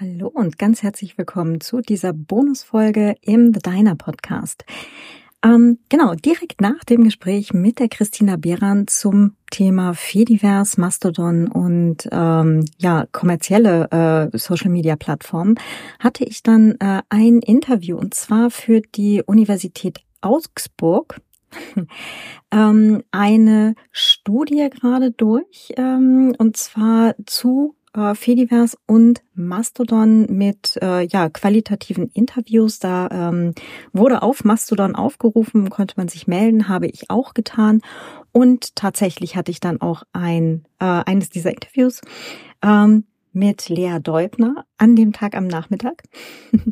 Hallo und ganz herzlich willkommen zu dieser Bonusfolge im The Diner Podcast. Ähm, genau, direkt nach dem Gespräch mit der Christina Behran zum Thema Fediverse, Mastodon und ähm, ja kommerzielle äh, Social Media Plattformen hatte ich dann äh, ein Interview und zwar für die Universität Augsburg ähm, eine Studie gerade durch ähm, und zwar zu äh, Fediverse und Mastodon mit äh, ja qualitativen Interviews. Da ähm, wurde auf Mastodon aufgerufen, konnte man sich melden, habe ich auch getan. Und tatsächlich hatte ich dann auch ein äh, eines dieser Interviews ähm, mit Lea Deubner an dem Tag am Nachmittag.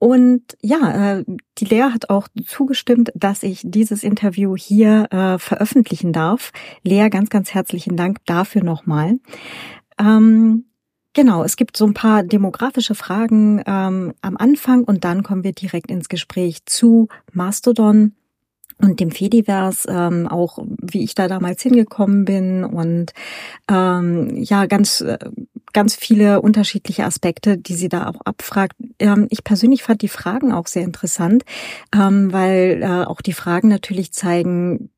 Und ja, äh, die Lea hat auch zugestimmt, dass ich dieses Interview hier äh, veröffentlichen darf. Lea, ganz, ganz herzlichen Dank dafür nochmal. Ähm, genau, es gibt so ein paar demografische Fragen ähm, am Anfang und dann kommen wir direkt ins Gespräch zu Mastodon und dem Fediverse, ähm, auch wie ich da damals hingekommen bin und ähm, ja, ganz äh, ganz viele unterschiedliche Aspekte, die sie da auch abfragt. Ähm, ich persönlich fand die Fragen auch sehr interessant, ähm, weil äh, auch die Fragen natürlich zeigen,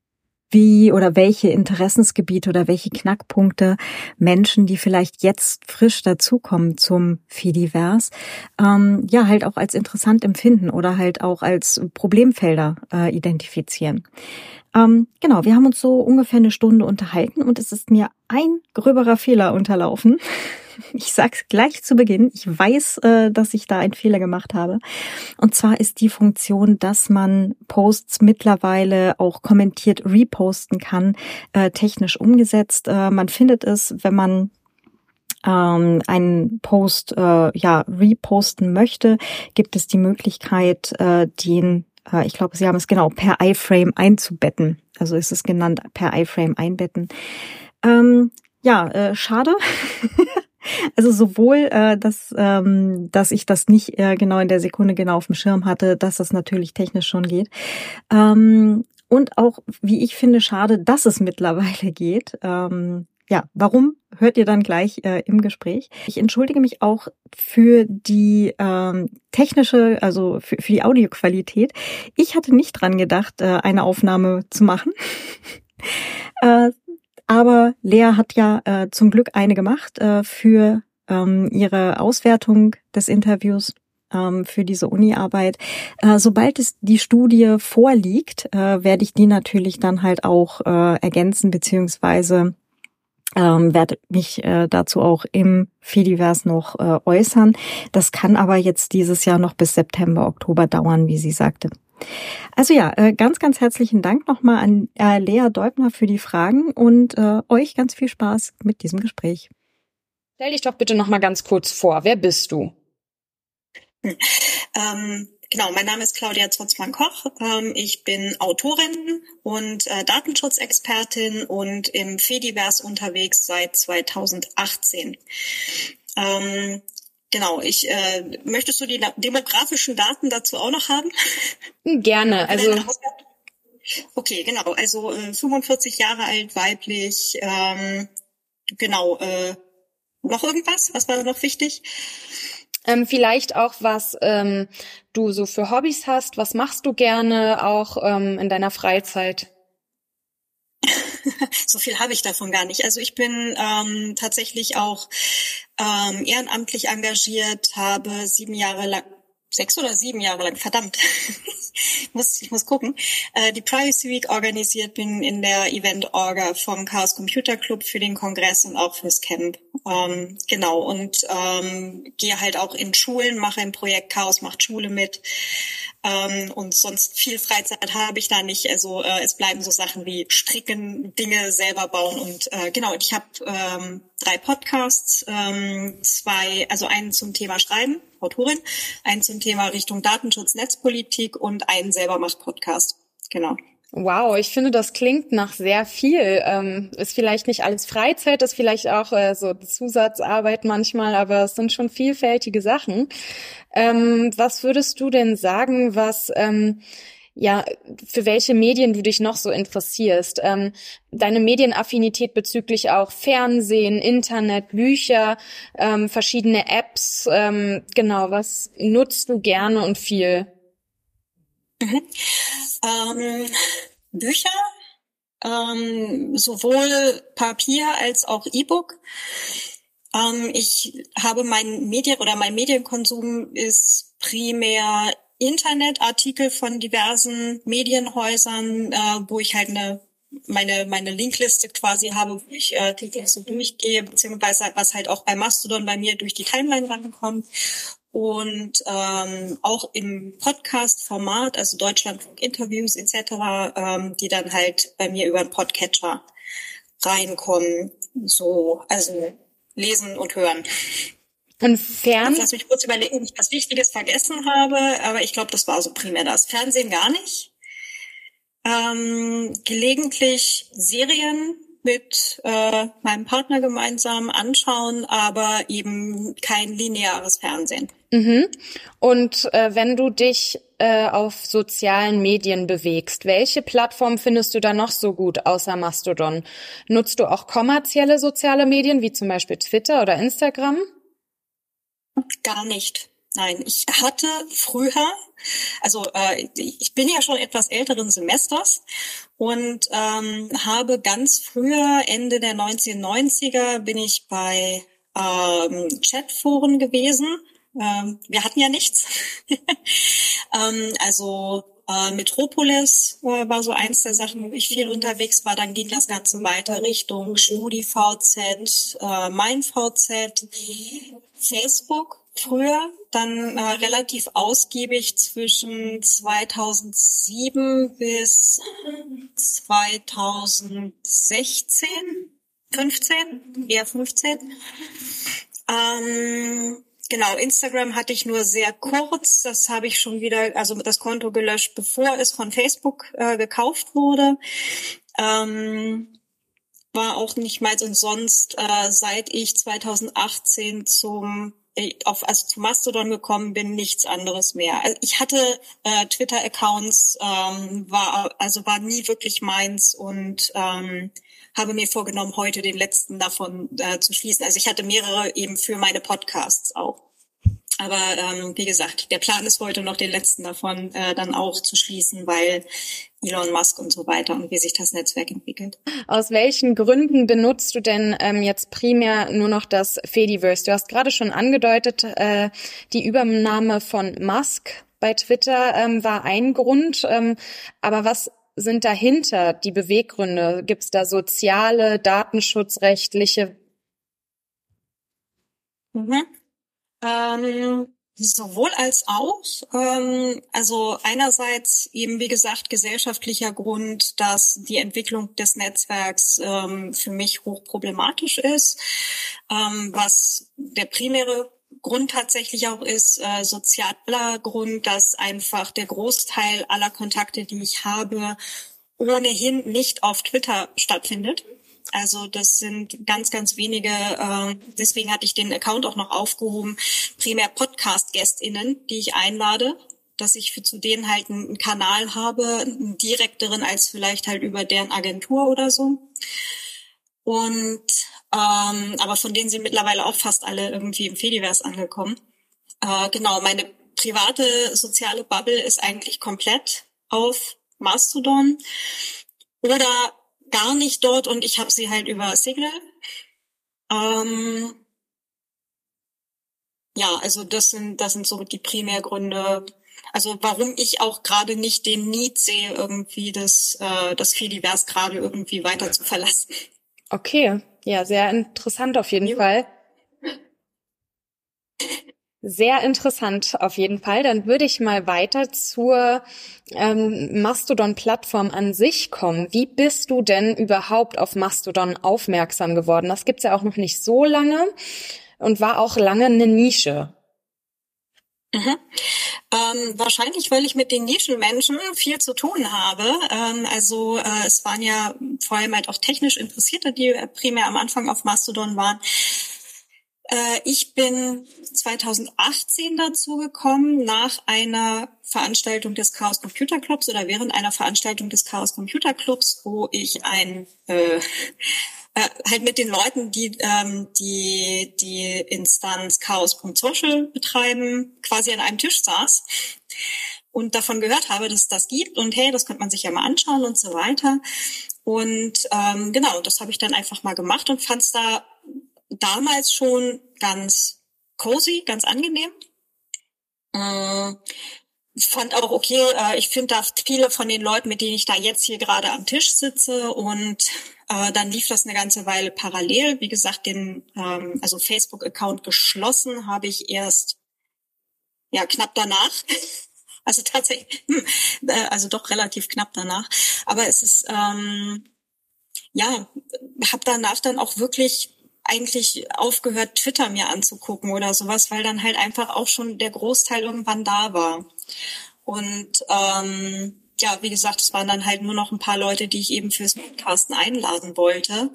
wie oder welche Interessensgebiete oder welche Knackpunkte Menschen, die vielleicht jetzt frisch dazukommen zum Fediverse, ähm, ja halt auch als interessant empfinden oder halt auch als Problemfelder äh, identifizieren. Ähm, genau, wir haben uns so ungefähr eine Stunde unterhalten und es ist mir ein gröberer Fehler unterlaufen. Ich sag's gleich zu Beginn. Ich weiß, äh, dass ich da einen Fehler gemacht habe. Und zwar ist die Funktion, dass man Posts mittlerweile auch kommentiert reposten kann, äh, technisch umgesetzt. Äh, man findet es, wenn man ähm, einen Post äh, ja reposten möchte, gibt es die Möglichkeit, äh, den äh, ich glaube, Sie haben es genau per iFrame einzubetten. Also ist es genannt per iFrame einbetten. Ähm, ja, äh, schade. Also sowohl, äh, dass, ähm, dass ich das nicht äh, genau in der Sekunde genau auf dem Schirm hatte, dass das natürlich technisch schon geht. Ähm, und auch, wie ich finde, schade, dass es mittlerweile geht. Ähm, ja, warum hört ihr dann gleich äh, im Gespräch. Ich entschuldige mich auch für die ähm, technische, also für, für die Audioqualität. Ich hatte nicht dran gedacht, äh, eine Aufnahme zu machen. äh, aber Lea hat ja äh, zum Glück eine gemacht äh, für ähm, ihre Auswertung des Interviews ähm, für diese Uni-Arbeit. Äh, sobald es die Studie vorliegt, äh, werde ich die natürlich dann halt auch äh, ergänzen beziehungsweise ähm, werde mich äh, dazu auch im Fediverse noch äh, äußern. Das kann aber jetzt dieses Jahr noch bis September, Oktober dauern, wie sie sagte. Also ja, äh, ganz, ganz herzlichen Dank nochmal an äh, Lea Deubner für die Fragen und äh, euch ganz viel Spaß mit diesem Gespräch. Stell dich doch bitte nochmal ganz kurz vor. Wer bist du? Hm. Ähm, genau, mein Name ist Claudia Zotzmann-Koch. Ähm, ich bin Autorin und äh, Datenschutzexpertin und im Fediverse unterwegs seit 2018. Ähm, Genau, ich äh, möchtest du die demografischen Daten dazu auch noch haben? Gerne. Also okay, genau. Also äh, 45 Jahre alt, weiblich. Ähm, genau. Äh, noch irgendwas? Was war noch wichtig? Ähm, vielleicht auch, was ähm, du so für Hobbys hast. Was machst du gerne auch ähm, in deiner Freizeit? so viel habe ich davon gar nicht. Also ich bin ähm, tatsächlich auch ähm, ehrenamtlich engagiert, habe sieben Jahre lang, sechs oder sieben Jahre lang, verdammt, ich, muss, ich muss gucken, äh, die Privacy Week organisiert, bin in der Event-Orga vom Chaos Computer Club für den Kongress und auch fürs Camp. Ähm, genau, und ähm, gehe halt auch in Schulen, mache ein Projekt Chaos macht Schule mit. Ähm, und sonst viel Freizeit habe ich da nicht. Also äh, es bleiben so Sachen wie Stricken, Dinge selber bauen und äh, genau. Ich habe ähm, drei Podcasts, ähm, zwei, also einen zum Thema Schreiben, Autorin, einen zum Thema Richtung Datenschutz, Netzpolitik und einen selber macht Podcast. Genau. Wow, ich finde, das klingt nach sehr viel. Ähm, ist vielleicht nicht alles Freizeit, ist vielleicht auch äh, so Zusatzarbeit manchmal, aber es sind schon vielfältige Sachen. Ähm, was würdest du denn sagen, was ähm, ja, für welche Medien du dich noch so interessierst. Ähm, deine Medienaffinität bezüglich auch Fernsehen, Internet, Bücher, ähm, verschiedene Apps. Ähm, genau, was nutzt du gerne und viel? Mhm. Ähm, Bücher, ähm, sowohl Papier als auch E-Book. Ähm, ich habe mein Medien oder mein Medienkonsum ist primär Internetartikel von diversen Medienhäusern, äh, wo ich halt eine meine meine Linkliste quasi habe, wo ich äh, so durchgehe, beziehungsweise was halt auch bei Mastodon bei mir durch die Timeline rankommt und ähm, auch im Podcast-Format, also Deutschlandfunk-Interviews etc., ähm, die dann halt bei mir über einen Podcatcher reinkommen. So, also lesen und hören. Und Fern? Lass mich kurz überlegen, ob ich was Wichtiges vergessen habe, aber ich glaube, das war so primär das. Fernsehen gar nicht. Ähm, gelegentlich Serien mit äh, meinem Partner gemeinsam anschauen, aber eben kein lineares Fernsehen. Mhm. Und äh, wenn du dich äh, auf sozialen Medien bewegst, welche Plattform findest du da noch so gut außer Mastodon? Nutzt du auch kommerzielle soziale Medien wie zum Beispiel Twitter oder Instagram? Gar nicht. Nein, ich hatte früher, also äh, ich bin ja schon etwas älteren Semesters und ähm, habe ganz früher, Ende der 1990er, bin ich bei ähm, Chatforen gewesen. Ähm, wir hatten ja nichts. ähm, also äh, Metropolis äh, war so eins der Sachen, wo ich viel unterwegs war. Dann ging das Ganze weiter Richtung StudiVZ, äh, MeinVZ, Facebook früher, dann äh, relativ ausgiebig zwischen 2007 bis 2016, 15, eher 15. Ähm, genau, Instagram hatte ich nur sehr kurz. Das habe ich schon wieder, also das Konto gelöscht, bevor es von Facebook äh, gekauft wurde. Ähm, war auch nicht mal sonst, äh, seit ich 2018 zum auf, also zu Mastodon gekommen bin, nichts anderes mehr. Also ich hatte äh, Twitter-Accounts, ähm, war also war nie wirklich meins und ähm, habe mir vorgenommen, heute den letzten davon äh, zu schließen. Also ich hatte mehrere eben für meine Podcasts auch. Aber ähm, wie gesagt, der Plan ist heute noch den letzten davon äh, dann auch zu schließen, weil Elon Musk und so weiter und wie sich das Netzwerk entwickelt. Aus welchen Gründen benutzt du denn ähm, jetzt primär nur noch das Fediverse? Du hast gerade schon angedeutet, äh, die Übernahme von Musk bei Twitter ähm, war ein Grund. Ähm, aber was sind dahinter die Beweggründe? Gibt es da soziale, datenschutzrechtliche? Mhm. Ähm, sowohl als auch. Ähm, also einerseits eben, wie gesagt, gesellschaftlicher Grund, dass die Entwicklung des Netzwerks ähm, für mich hochproblematisch ist, ähm, was der primäre Grund tatsächlich auch ist, äh, sozialer Grund, dass einfach der Großteil aller Kontakte, die ich habe, ohnehin nicht auf Twitter stattfindet. Also das sind ganz, ganz wenige, äh, deswegen hatte ich den Account auch noch aufgehoben, primär Podcast-GästInnen, die ich einlade, dass ich für zu denen halt einen Kanal habe, einen direkteren als vielleicht halt über deren Agentur oder so. Und ähm, aber von denen sind mittlerweile auch fast alle irgendwie im Fediverse angekommen. Äh, genau, meine private soziale Bubble ist eigentlich komplett auf Mastodon. Oder gar nicht dort und ich habe sie halt über Signal. Ähm, ja, also das sind das sind so die Primärgründe. Also warum ich auch gerade nicht den Need sehe, irgendwie das äh, das Fediverse gerade irgendwie weiter zu verlassen. Okay, ja, sehr interessant auf jeden ja. Fall. Sehr interessant auf jeden Fall. Dann würde ich mal weiter zur ähm, Mastodon-Plattform an sich kommen. Wie bist du denn überhaupt auf Mastodon aufmerksam geworden? Das gibt's ja auch noch nicht so lange und war auch lange eine Nische. Mhm. Ähm, wahrscheinlich, weil ich mit den Nischenmenschen viel zu tun habe. Ähm, also äh, es waren ja vor allem halt auch technisch Interessierte, die primär am Anfang auf Mastodon waren ich bin 2018 dazu gekommen, nach einer Veranstaltung des Chaos Computer Clubs oder während einer Veranstaltung des Chaos Computer Clubs, wo ich ein äh, äh, halt mit den Leuten, die ähm, die die Instanz Chaos.social betreiben, quasi an einem Tisch saß und davon gehört habe, dass es das gibt und hey, das könnte man sich ja mal anschauen und so weiter. Und ähm, genau, das habe ich dann einfach mal gemacht und fand es da damals schon ganz cozy, ganz angenehm. Äh, fand auch okay, äh, ich finde da viele von den Leuten, mit denen ich da jetzt hier gerade am Tisch sitze und äh, dann lief das eine ganze Weile parallel. Wie gesagt, den ähm, also Facebook-Account geschlossen habe ich erst ja knapp danach. Also tatsächlich, hm, äh, also doch relativ knapp danach. Aber es ist ähm, ja, habe danach dann auch wirklich eigentlich aufgehört, Twitter mir anzugucken oder sowas, weil dann halt einfach auch schon der Großteil irgendwann da war. Und ähm, ja, wie gesagt, es waren dann halt nur noch ein paar Leute, die ich eben fürs Podcasten einladen wollte,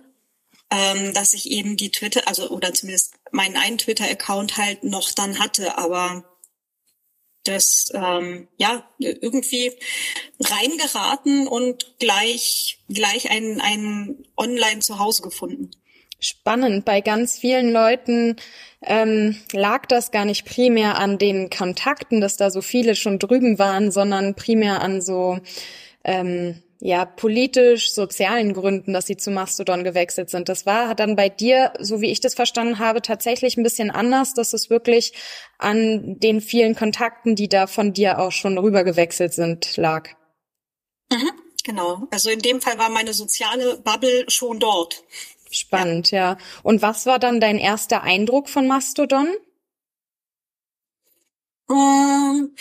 ähm, dass ich eben die Twitter, also oder zumindest meinen einen Twitter-Account halt noch dann hatte, aber das ähm, ja irgendwie reingeraten und gleich gleich ein ein Online Zuhause gefunden spannend. Bei ganz vielen Leuten ähm, lag das gar nicht primär an den Kontakten, dass da so viele schon drüben waren, sondern primär an so ähm, ja politisch sozialen Gründen, dass sie zu Mastodon gewechselt sind. Das war dann bei dir, so wie ich das verstanden habe, tatsächlich ein bisschen anders, dass es wirklich an den vielen Kontakten, die da von dir auch schon rüber gewechselt sind, lag. Mhm, genau. Also in dem Fall war meine soziale Bubble schon dort. Spannend, ja. ja. Und was war dann dein erster Eindruck von Mastodon? Ähm,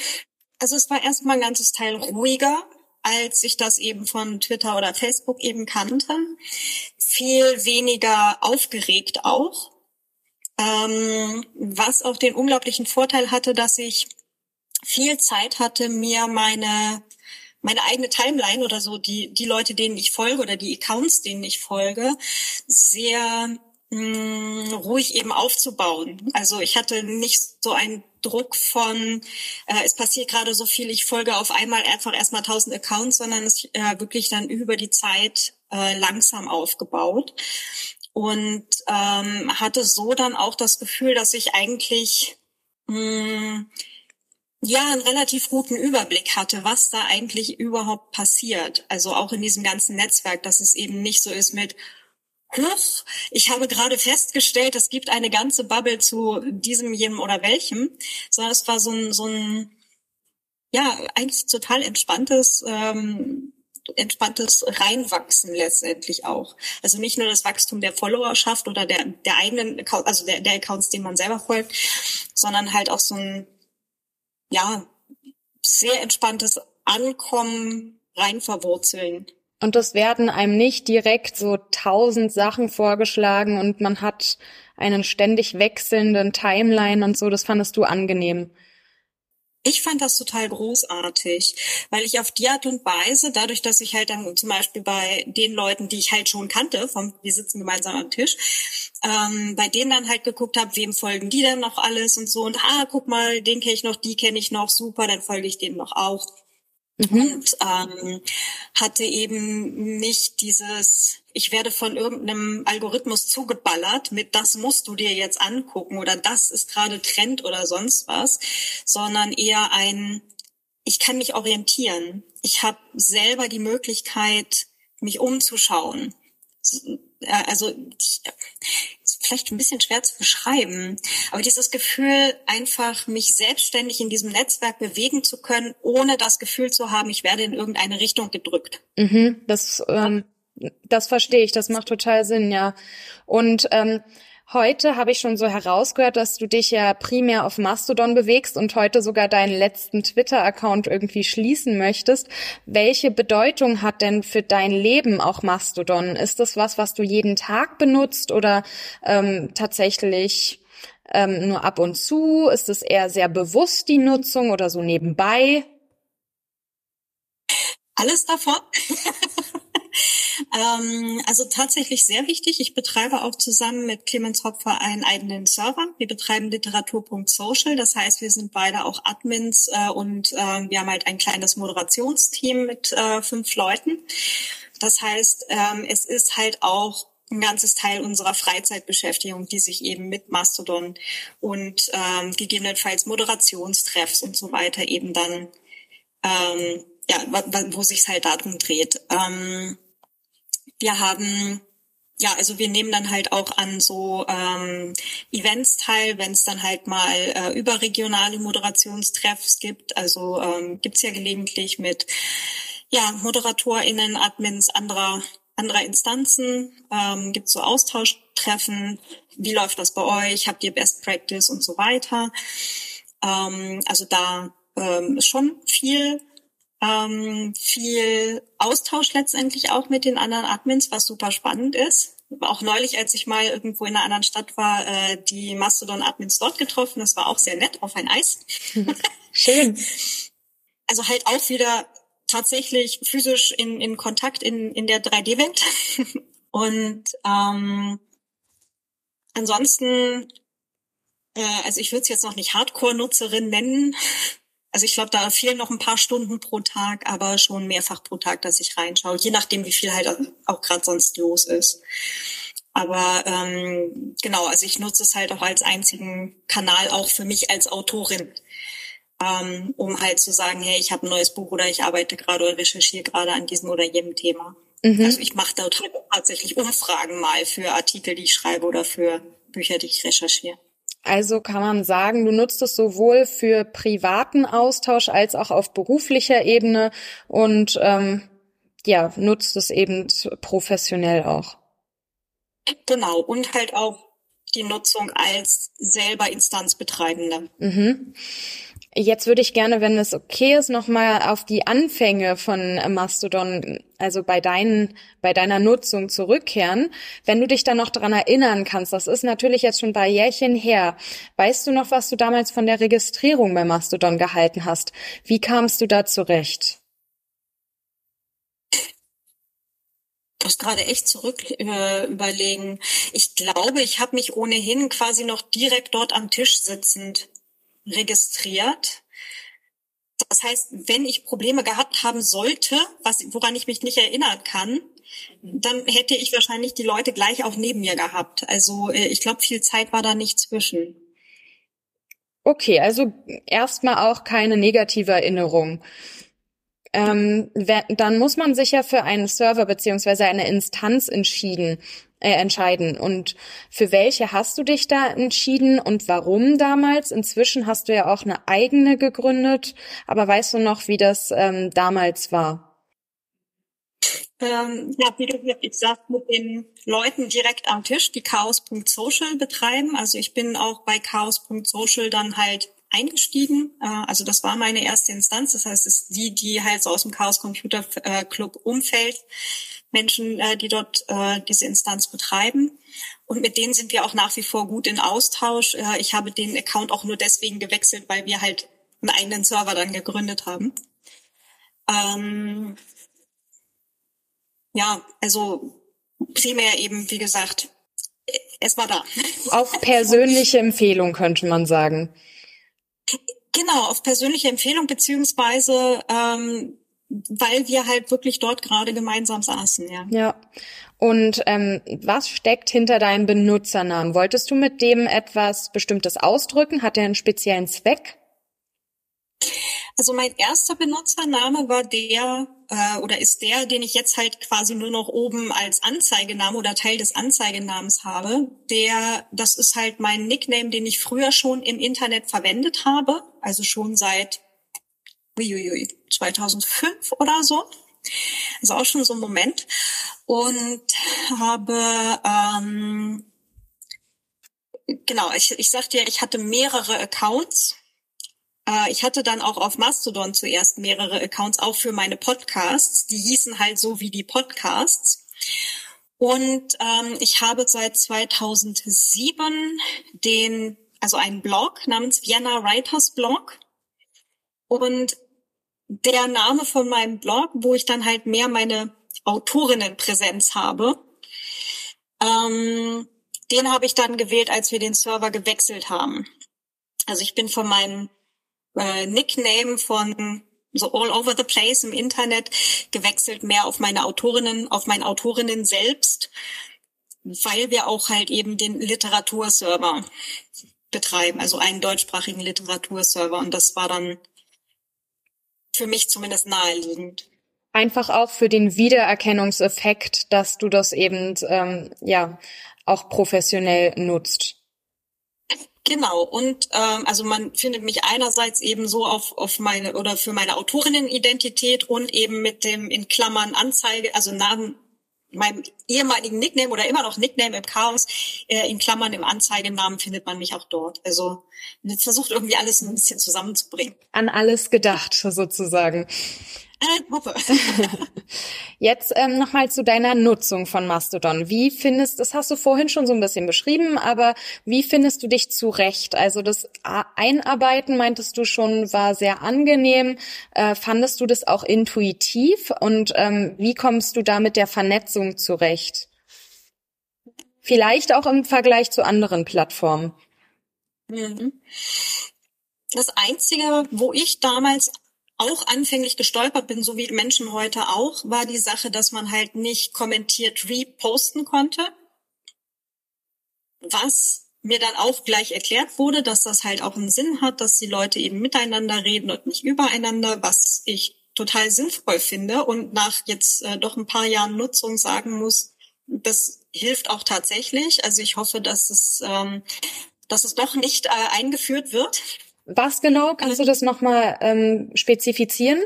also es war erstmal ein ganzes Teil ruhiger, als ich das eben von Twitter oder Facebook eben kannte. Viel weniger aufgeregt auch. Ähm, was auch den unglaublichen Vorteil hatte, dass ich viel Zeit hatte, mir meine meine eigene Timeline oder so, die, die Leute, denen ich folge oder die Accounts, denen ich folge, sehr mh, mm, ruhig eben aufzubauen. Also ich hatte nicht so einen Druck von, äh, es passiert gerade so viel, ich folge auf einmal einfach erstmal tausend Accounts, sondern es äh, wirklich dann über die Zeit äh, langsam aufgebaut und ähm, hatte so dann auch das Gefühl, dass ich eigentlich mh, mm, ja einen relativ guten Überblick hatte, was da eigentlich überhaupt passiert. Also auch in diesem ganzen Netzwerk, dass es eben nicht so ist mit Huch, ich habe gerade festgestellt, es gibt eine ganze Bubble zu diesem, jenem oder welchem, sondern es war so ein, so ein ja, eigentlich total entspanntes, ähm, entspanntes Reinwachsen letztendlich auch. Also nicht nur das Wachstum der Followerschaft oder der, der eigenen, also der, der Accounts, denen man selber folgt, sondern halt auch so ein ja, sehr entspanntes Ankommen, rein verwurzeln. Und das werden einem nicht direkt so tausend Sachen vorgeschlagen und man hat einen ständig wechselnden Timeline und so. Das fandest du angenehm. Ich fand das total großartig, weil ich auf die Art und Weise, dadurch, dass ich halt dann zum Beispiel bei den Leuten, die ich halt schon kannte, vom, wir sitzen gemeinsam am Tisch, ähm, bei denen dann halt geguckt habe, wem folgen die denn noch alles und so und ah, guck mal, den kenne ich noch, die kenne ich noch, super, dann folge ich denen noch auch. Mhm. Und ähm, hatte eben nicht dieses, ich werde von irgendeinem Algorithmus zugeballert mit, das musst du dir jetzt angucken oder das ist gerade Trend oder sonst was, sondern eher ein, ich kann mich orientieren. Ich habe selber die Möglichkeit, mich umzuschauen. Also vielleicht ein bisschen schwer zu beschreiben, aber dieses Gefühl, einfach mich selbstständig in diesem Netzwerk bewegen zu können, ohne das Gefühl zu haben, ich werde in irgendeine Richtung gedrückt. Mhm, das, ähm, das verstehe ich, das macht total Sinn, ja. Und ähm, Heute habe ich schon so herausgehört, dass du dich ja primär auf Mastodon bewegst und heute sogar deinen letzten Twitter-Account irgendwie schließen möchtest. Welche Bedeutung hat denn für dein Leben auch Mastodon? Ist das was, was du jeden Tag benutzt oder ähm, tatsächlich ähm, nur ab und zu? Ist es eher sehr bewusst die Nutzung oder so nebenbei? Alles davon. Ähm, also tatsächlich sehr wichtig. Ich betreibe auch zusammen mit Clemens Hopfer einen eigenen Server. Wir betreiben literatur.social. Das heißt, wir sind beide auch Admins äh, und äh, wir haben halt ein kleines Moderationsteam mit äh, fünf Leuten. Das heißt, ähm, es ist halt auch ein ganzes Teil unserer Freizeitbeschäftigung, die sich eben mit Mastodon und ähm, gegebenenfalls Moderationstreffs und so weiter eben dann ähm, ja, wo sich halt darum dreht. Ähm, wir haben ja, also wir nehmen dann halt auch an so ähm, Events teil, wenn es dann halt mal äh, überregionale Moderationstreffs gibt. Also ähm, gibt ja gelegentlich mit ja, ModeratorInnen, Admins anderer anderer Instanzen, ähm, gibt so Austauschtreffen, wie läuft das bei euch, habt ihr Best Practice und so weiter. Ähm, also da ähm, ist schon viel ähm, viel Austausch letztendlich auch mit den anderen Admins, was super spannend ist. Auch neulich, als ich mal irgendwo in einer anderen Stadt war, äh, die Mastodon-Admins dort getroffen. Das war auch sehr nett auf ein Eis. Schön. Also halt auch wieder tatsächlich physisch in, in Kontakt in, in der 3D-Welt. Und ähm, ansonsten, äh, also ich würde es jetzt noch nicht Hardcore-Nutzerin nennen, also ich glaube, da fehlen noch ein paar Stunden pro Tag, aber schon mehrfach pro Tag, dass ich reinschaue, je nachdem, wie viel halt auch gerade sonst los ist. Aber ähm, genau, also ich nutze es halt auch als einzigen Kanal auch für mich als Autorin, ähm, um halt zu sagen, hey, ich habe ein neues Buch oder ich arbeite gerade oder recherchiere gerade an diesem oder jenem Thema. Mhm. Also ich mache da tatsächlich Umfragen mal für Artikel, die ich schreibe oder für Bücher, die ich recherchiere. Also kann man sagen, du nutzt es sowohl für privaten Austausch als auch auf beruflicher Ebene und ähm, ja, nutzt es eben professionell auch. Genau, und halt auch die Nutzung als selber Instanzbetreibende. Mhm. Jetzt würde ich gerne, wenn es okay ist, nochmal auf die Anfänge von Mastodon, also bei deinen, bei deiner Nutzung zurückkehren. Wenn du dich da noch dran erinnern kannst, das ist natürlich jetzt schon ein paar Jährchen her. Weißt du noch, was du damals von der Registrierung bei Mastodon gehalten hast? Wie kamst du da zurecht? Muss gerade echt zurück äh, überlegen. Ich glaube, ich habe mich ohnehin quasi noch direkt dort am Tisch sitzend registriert. Das heißt, wenn ich Probleme gehabt haben sollte, was, woran ich mich nicht erinnern kann, dann hätte ich wahrscheinlich die Leute gleich auch neben mir gehabt. Also äh, ich glaube, viel Zeit war da nicht zwischen. Okay, also erstmal auch keine negative Erinnerung. Ähm, dann muss man sich ja für einen Server beziehungsweise eine Instanz entschieden äh, entscheiden. Und für welche hast du dich da entschieden und warum damals? Inzwischen hast du ja auch eine eigene gegründet, aber weißt du noch, wie das ähm, damals war? Ähm, ja, wie du gesagt, mit den Leuten direkt am Tisch, die chaos.social betreiben. Also ich bin auch bei chaos.social dann halt eingestiegen. Äh, also das war meine erste Instanz. Das heißt, es ist die, die halt so aus dem Chaos Computer äh, Club Umfeld Menschen, äh, die dort äh, diese Instanz betreiben. Und mit denen sind wir auch nach wie vor gut in Austausch. Äh, ich habe den Account auch nur deswegen gewechselt, weil wir halt einen eigenen Server dann gegründet haben. Ähm, ja, also primär eben, wie gesagt, es war da. Auf persönliche Empfehlung könnte man sagen. Genau, auf persönliche Empfehlung beziehungsweise ähm, weil wir halt wirklich dort gerade gemeinsam saßen, ja. Ja. Und ähm, was steckt hinter deinem Benutzernamen? Wolltest du mit dem etwas Bestimmtes ausdrücken? Hat er einen speziellen Zweck? Also mein erster Benutzername war der äh, oder ist der, den ich jetzt halt quasi nur noch oben als Anzeigename oder Teil des Anzeigenamens habe. Der, das ist halt mein Nickname, den ich früher schon im Internet verwendet habe, also schon seit uiuiui, 2005 oder so. Also auch schon so ein Moment. Und habe, ähm, genau, ich, ich sagte ja, ich hatte mehrere Accounts. Äh, ich hatte dann auch auf Mastodon zuerst mehrere Accounts, auch für meine Podcasts. Die hießen halt so wie die Podcasts. Und ähm, ich habe seit 2007 den, also einen Blog namens Vienna Writers Blog. Und der Name von meinem Blog, wo ich dann halt mehr meine Autorinnenpräsenz habe. Ähm, den habe ich dann gewählt, als wir den Server gewechselt haben. Also ich bin von meinem äh, Nickname von so all over the place im Internet gewechselt mehr auf meine Autorinnen, auf meinen Autorinnen selbst, weil wir auch halt eben den Literaturserver betreiben, also einen deutschsprachigen Literaturserver und das war dann für mich zumindest naheliegend. Einfach auch für den Wiedererkennungseffekt, dass du das eben ähm, ja auch professionell nutzt. Genau, und ähm, also man findet mich einerseits eben so auf, auf meine oder für meine Autorinnenidentität und eben mit dem in Klammern Anzeige, also Namen meinem ehemaligen Nickname oder immer noch Nickname im Chaos, äh, in Klammern im Anzeigenamen findet man mich auch dort. Also jetzt versucht irgendwie alles ein bisschen zusammenzubringen. An alles gedacht, sozusagen. Hoppe. Jetzt ähm, nochmal zu deiner Nutzung von Mastodon. Wie findest, das hast du vorhin schon so ein bisschen beschrieben, aber wie findest du dich zurecht? Also das Einarbeiten, meintest du schon, war sehr angenehm. Äh, fandest du das auch intuitiv? Und ähm, wie kommst du da mit der Vernetzung zurecht? Vielleicht auch im Vergleich zu anderen Plattformen. Mhm. Das Einzige, wo ich damals auch anfänglich gestolpert bin, so wie Menschen heute auch, war die Sache, dass man halt nicht kommentiert reposten konnte. Was mir dann auch gleich erklärt wurde, dass das halt auch einen Sinn hat, dass die Leute eben miteinander reden und nicht übereinander, was ich total sinnvoll finde und nach jetzt äh, doch ein paar Jahren Nutzung sagen muss, das hilft auch tatsächlich. Also ich hoffe, dass es, ähm, dass es doch nicht äh, eingeführt wird. Was genau? Kannst du das nochmal ähm, spezifizieren?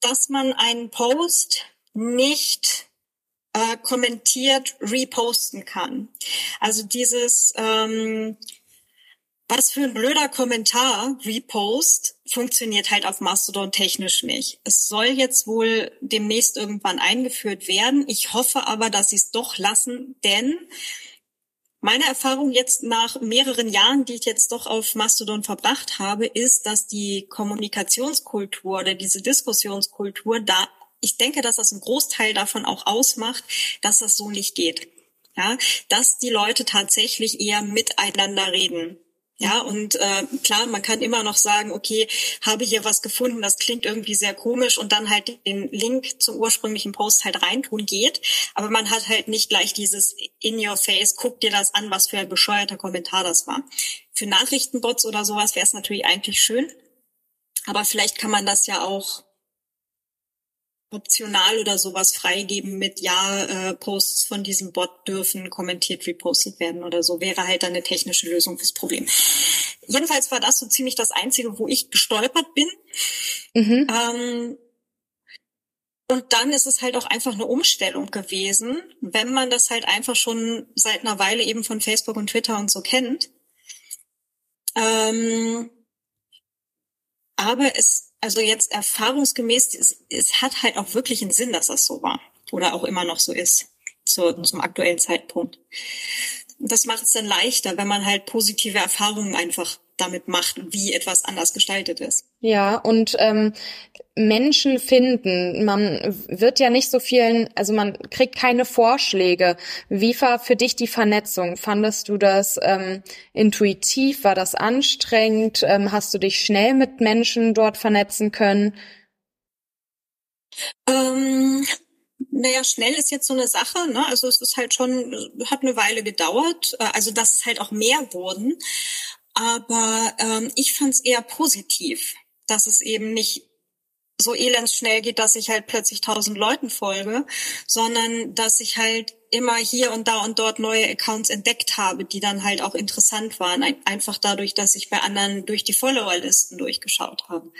Dass man einen Post nicht äh, kommentiert reposten kann. Also dieses ähm, was für ein blöder Kommentar, Repost, funktioniert halt auf Mastodon technisch nicht. Es soll jetzt wohl demnächst irgendwann eingeführt werden. Ich hoffe aber, dass sie es doch lassen, denn meine Erfahrung jetzt nach mehreren Jahren, die ich jetzt doch auf Mastodon verbracht habe, ist, dass die Kommunikationskultur oder diese Diskussionskultur da, ich denke, dass das einen Großteil davon auch ausmacht, dass das so nicht geht. Ja, dass die Leute tatsächlich eher miteinander reden. Ja, und äh, klar, man kann immer noch sagen, okay, habe hier was gefunden, das klingt irgendwie sehr komisch und dann halt den Link zum ursprünglichen Post halt reintun geht. Aber man hat halt nicht gleich dieses in your face, guck dir das an, was für ein bescheuerter Kommentar das war. Für Nachrichtenbots oder sowas wäre es natürlich eigentlich schön. Aber vielleicht kann man das ja auch optional oder sowas freigeben mit ja, äh, Posts von diesem Bot dürfen kommentiert repostet werden oder so, wäre halt eine technische Lösung fürs Problem. Jedenfalls war das so ziemlich das Einzige, wo ich gestolpert bin. Mhm. Ähm, und dann ist es halt auch einfach eine Umstellung gewesen, wenn man das halt einfach schon seit einer Weile eben von Facebook und Twitter und so kennt. Ähm, aber es also jetzt erfahrungsgemäß, es, es hat halt auch wirklich einen Sinn, dass das so war oder auch immer noch so ist zu, zum aktuellen Zeitpunkt. Das macht es dann leichter, wenn man halt positive Erfahrungen einfach damit macht, wie etwas anders gestaltet ist. Ja, und ähm, Menschen finden, man wird ja nicht so vielen, also man kriegt keine Vorschläge. Wie war für dich die Vernetzung? Fandest du das ähm, intuitiv? War das anstrengend? Ähm, hast du dich schnell mit Menschen dort vernetzen können? Ähm, naja, schnell ist jetzt so eine Sache, ne? Also es ist halt schon, hat eine Weile gedauert, äh, also dass es halt auch mehr wurden. Aber ähm, ich fand es eher positiv, dass es eben nicht so elends schnell geht, dass ich halt plötzlich tausend Leuten folge, sondern dass ich halt immer hier und da und dort neue Accounts entdeckt habe, die dann halt auch interessant waren. Einfach dadurch, dass ich bei anderen durch die Followerlisten durchgeschaut habe.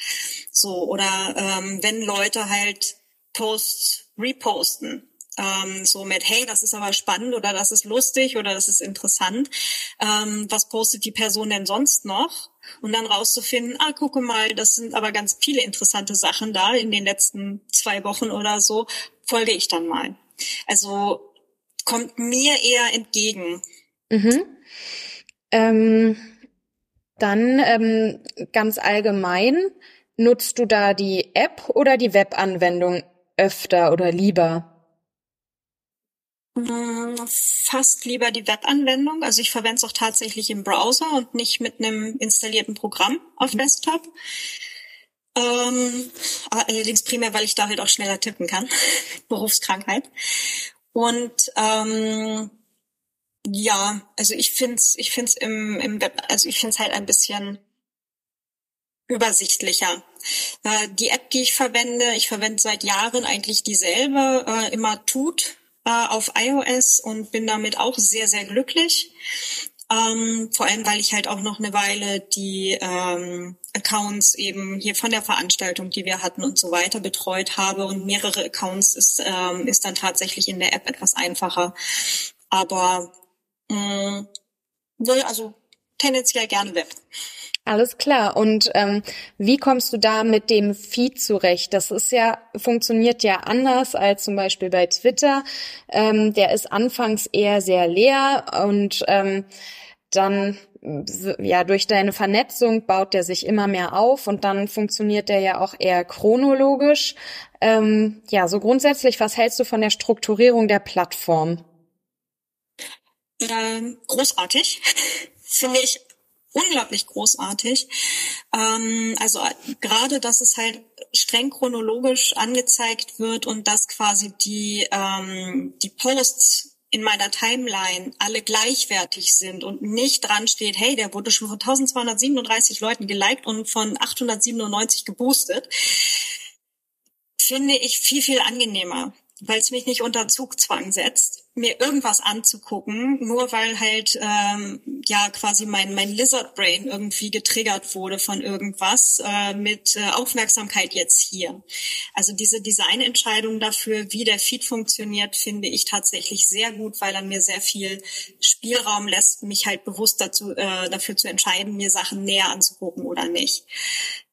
So, oder ähm, wenn Leute halt Posts reposten, ähm, so mit, hey, das ist aber spannend oder das ist lustig oder das ist interessant. Ähm, was postet die Person denn sonst noch? Und dann rauszufinden, ah, gucke mal, das sind aber ganz viele interessante Sachen da in den letzten zwei Wochen oder so, folge ich dann mal. Also kommt mir eher entgegen. Mhm. Ähm, dann ähm, ganz allgemein, nutzt du da die App oder die Webanwendung öfter oder lieber? Hm, fast lieber die Webanwendung. Also ich verwende es auch tatsächlich im Browser und nicht mit einem installierten Programm auf Desktop. Ähm, allerdings primär, weil ich da halt auch schneller tippen kann. Berufskrankheit. Und ähm, ja, also ich find's, ich find's im, im Web, also ich find's halt ein bisschen übersichtlicher. Äh, die App, die ich verwende, ich verwende seit Jahren eigentlich dieselbe, äh, immer tut äh, auf iOS und bin damit auch sehr, sehr glücklich. Ähm, vor allem, weil ich halt auch noch eine Weile die ähm, Accounts eben hier von der Veranstaltung, die wir hatten und so weiter betreut habe und mehrere Accounts ist, ähm, ist dann tatsächlich in der App etwas einfacher. Aber mh, mm, also tendenziell gerne Web. Alles klar. Und ähm, wie kommst du da mit dem Feed zurecht? Das ist ja funktioniert ja anders als zum Beispiel bei Twitter. Ähm, der ist anfangs eher sehr leer und ähm, dann ja durch deine Vernetzung baut der sich immer mehr auf und dann funktioniert der ja auch eher chronologisch. Ähm, ja, so grundsätzlich, was hältst du von der Strukturierung der Plattform? Ähm, großartig. Finde ich unglaublich großartig. Ähm, also gerade, dass es halt streng chronologisch angezeigt wird und dass quasi die, ähm, die Posts in meiner Timeline alle gleichwertig sind und nicht dran steht, hey, der wurde schon von 1237 Leuten geliked und von 897 geboostet, finde ich viel, viel angenehmer weil es mich nicht unter Zugzwang setzt, mir irgendwas anzugucken, nur weil halt ähm, ja quasi mein mein Lizard Brain irgendwie getriggert wurde von irgendwas äh, mit äh, Aufmerksamkeit jetzt hier. Also diese Designentscheidung dafür, wie der Feed funktioniert, finde ich tatsächlich sehr gut, weil er mir sehr viel Spielraum lässt, mich halt bewusst dazu äh, dafür zu entscheiden, mir Sachen näher anzugucken oder nicht.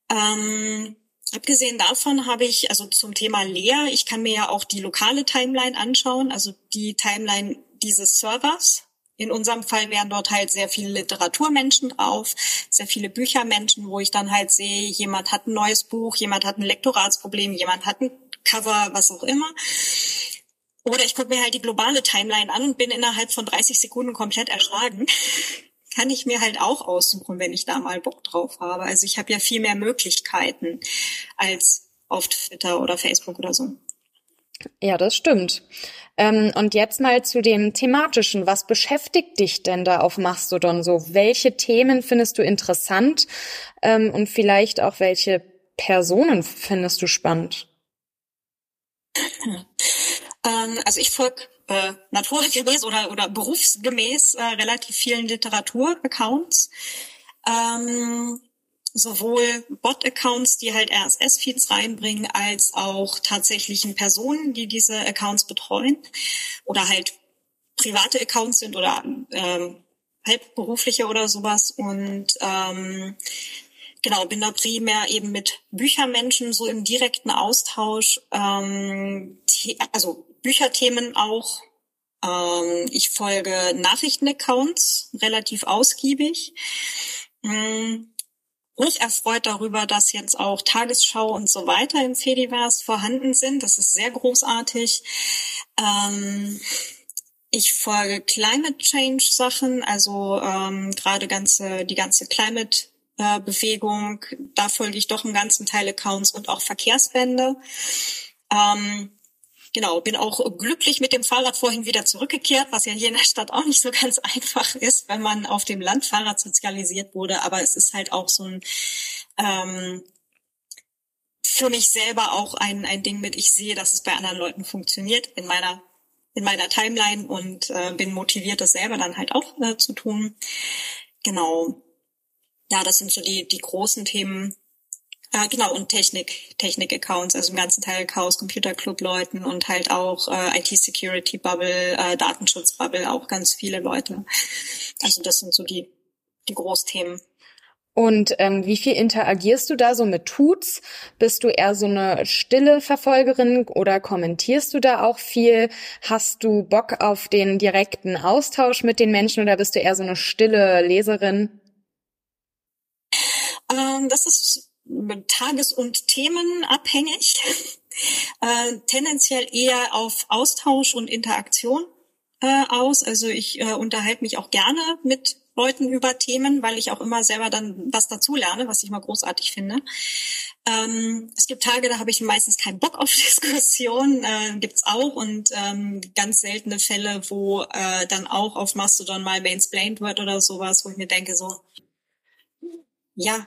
Ähm, Abgesehen davon habe ich, also zum Thema leer, ich kann mir ja auch die lokale Timeline anschauen, also die Timeline dieses Servers. In unserem Fall wären dort halt sehr viele Literaturmenschen drauf, sehr viele Büchermenschen, wo ich dann halt sehe, jemand hat ein neues Buch, jemand hat ein Lektoratsproblem, jemand hat ein Cover, was auch immer. Oder ich gucke mir halt die globale Timeline an und bin innerhalb von 30 Sekunden komplett erschlagen kann ich mir halt auch aussuchen, wenn ich da mal Bock drauf habe. Also ich habe ja viel mehr Möglichkeiten als auf Twitter oder Facebook oder so. Ja, das stimmt. Ähm, und jetzt mal zu dem thematischen. Was beschäftigt dich denn da auf Mastodon so? Welche Themen findest du interessant ähm, und vielleicht auch welche Personen findest du spannend? Ähm, also ich folge äh, naturgemäß oder, oder berufsgemäß äh, relativ vielen Literatur-Accounts. Ähm, sowohl Bot-Accounts, die halt RSS-Feeds reinbringen, als auch tatsächlichen Personen, die diese Accounts betreuen oder halt private Accounts sind oder ähm, halbberufliche oder sowas. Und ähm, genau, bin da primär eben mit Büchermenschen so im direkten Austausch. Ähm, also Bücherthemen auch. Ähm, ich folge Nachrichtenaccounts relativ ausgiebig. Mich erfreut darüber, dass jetzt auch Tagesschau und so weiter im Fediverse vorhanden sind. Das ist sehr großartig. Ähm, ich folge Climate Change Sachen, also ähm, gerade ganze die ganze Climate äh, Bewegung. Da folge ich doch einen ganzen Teil Accounts und auch Verkehrswende. Ähm, Genau, bin auch glücklich mit dem Fahrrad vorhin wieder zurückgekehrt, was ja hier in der Stadt auch nicht so ganz einfach ist, wenn man auf dem Land Fahrrad sozialisiert wurde. Aber es ist halt auch so ein ähm, für mich selber auch ein, ein Ding mit, ich sehe, dass es bei anderen Leuten funktioniert in meiner in meiner Timeline und äh, bin motiviert, das selber dann halt auch äh, zu tun. Genau. Ja, das sind so die, die großen Themen, äh, genau, und Technik, Technik-Accounts, also im ganzen Teil Chaos Computer Club Leuten und halt auch äh, IT-Security Bubble, äh, Datenschutz Bubble, auch ganz viele Leute. Also das sind so die, die Großthemen. Und ähm, wie viel interagierst du da so mit Tuts? Bist du eher so eine stille Verfolgerin oder kommentierst du da auch viel? Hast du Bock auf den direkten Austausch mit den Menschen oder bist du eher so eine stille Leserin? Ähm, das ist tages- und themenabhängig. Äh, tendenziell eher auf Austausch und Interaktion äh, aus. Also ich äh, unterhalte mich auch gerne mit Leuten über Themen, weil ich auch immer selber dann was dazu lerne, was ich mal großartig finde. Ähm, es gibt Tage, da habe ich meistens keinen Bock auf Diskussion, äh, gibt's auch und ähm, ganz seltene Fälle, wo äh, dann auch auf Mastodon mal mansplained wird oder sowas, wo ich mir denke so, ja.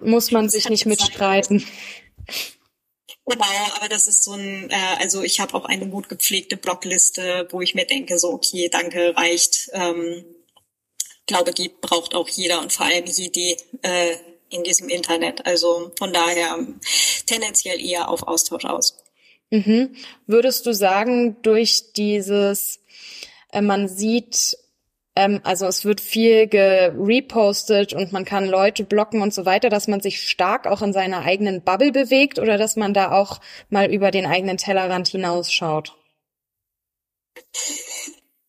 Muss man sich nicht mitstreiten. Genau, aber das ist so ein, äh, also ich habe auch eine gut gepflegte Blogliste, wo ich mir denke, so, okay, danke, reicht. Ähm, glaube, die braucht auch jeder und vor allem jede äh, in diesem Internet. Also von daher tendenziell eher auf Austausch aus. Mhm. Würdest du sagen, durch dieses, äh, man sieht, ähm, also es wird viel gerepostet und man kann Leute blocken und so weiter, dass man sich stark auch in seiner eigenen Bubble bewegt oder dass man da auch mal über den eigenen Tellerrand hinausschaut?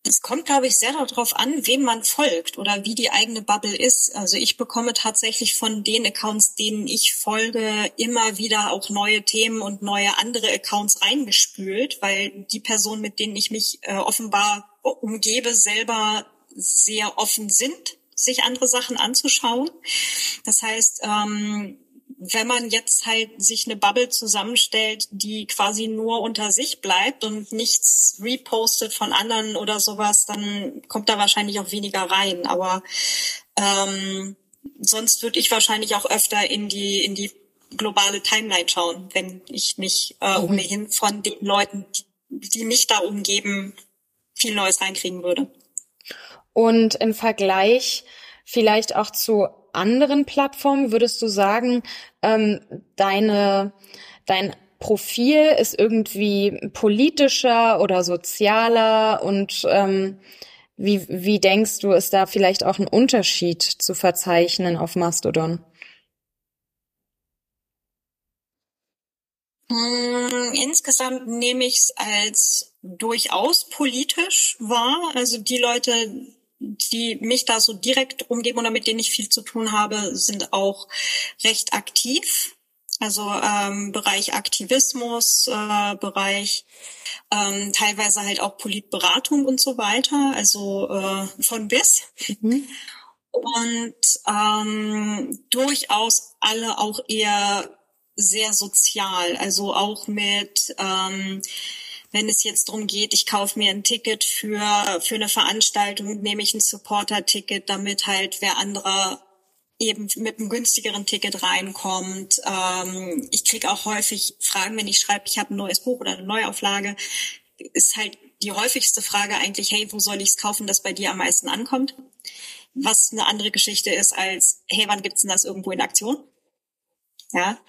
Es kommt, glaube ich, sehr darauf an, wem man folgt oder wie die eigene Bubble ist. Also ich bekomme tatsächlich von den Accounts, denen ich folge, immer wieder auch neue Themen und neue andere Accounts reingespült, weil die Personen, mit denen ich mich äh, offenbar umgebe, selber sehr offen sind, sich andere Sachen anzuschauen. Das heißt, ähm, wenn man jetzt halt sich eine Bubble zusammenstellt, die quasi nur unter sich bleibt und nichts repostet von anderen oder sowas, dann kommt da wahrscheinlich auch weniger rein. Aber ähm, sonst würde ich wahrscheinlich auch öfter in die in die globale Timeline schauen, wenn ich nicht äh, mhm. ohnehin von den Leuten, die mich da umgeben, viel Neues reinkriegen würde. Und im Vergleich vielleicht auch zu anderen Plattformen würdest du sagen, ähm, deine, dein Profil ist irgendwie politischer oder sozialer und ähm, wie, wie denkst du, ist da vielleicht auch ein Unterschied zu verzeichnen auf Mastodon? Hm, insgesamt nehme ich es als durchaus politisch wahr. Also die Leute, die mich da so direkt umgeben oder mit denen ich viel zu tun habe, sind auch recht aktiv. Also ähm, Bereich Aktivismus, äh, Bereich ähm, teilweise halt auch Politberatung und so weiter, also äh, von bis. Mhm. Und ähm, durchaus alle auch eher sehr sozial, also auch mit ähm, wenn es jetzt darum geht, ich kaufe mir ein Ticket für, für eine Veranstaltung, nehme ich ein Supporter-Ticket, damit halt wer anderer eben mit einem günstigeren Ticket reinkommt. Ähm, ich kriege auch häufig Fragen, wenn ich schreibe, ich habe ein neues Buch oder eine Neuauflage, ist halt die häufigste Frage eigentlich, hey, wo soll ich es kaufen, das bei dir am meisten ankommt? Was eine andere Geschichte ist als, hey, wann gibt's denn das irgendwo in Aktion? Ja.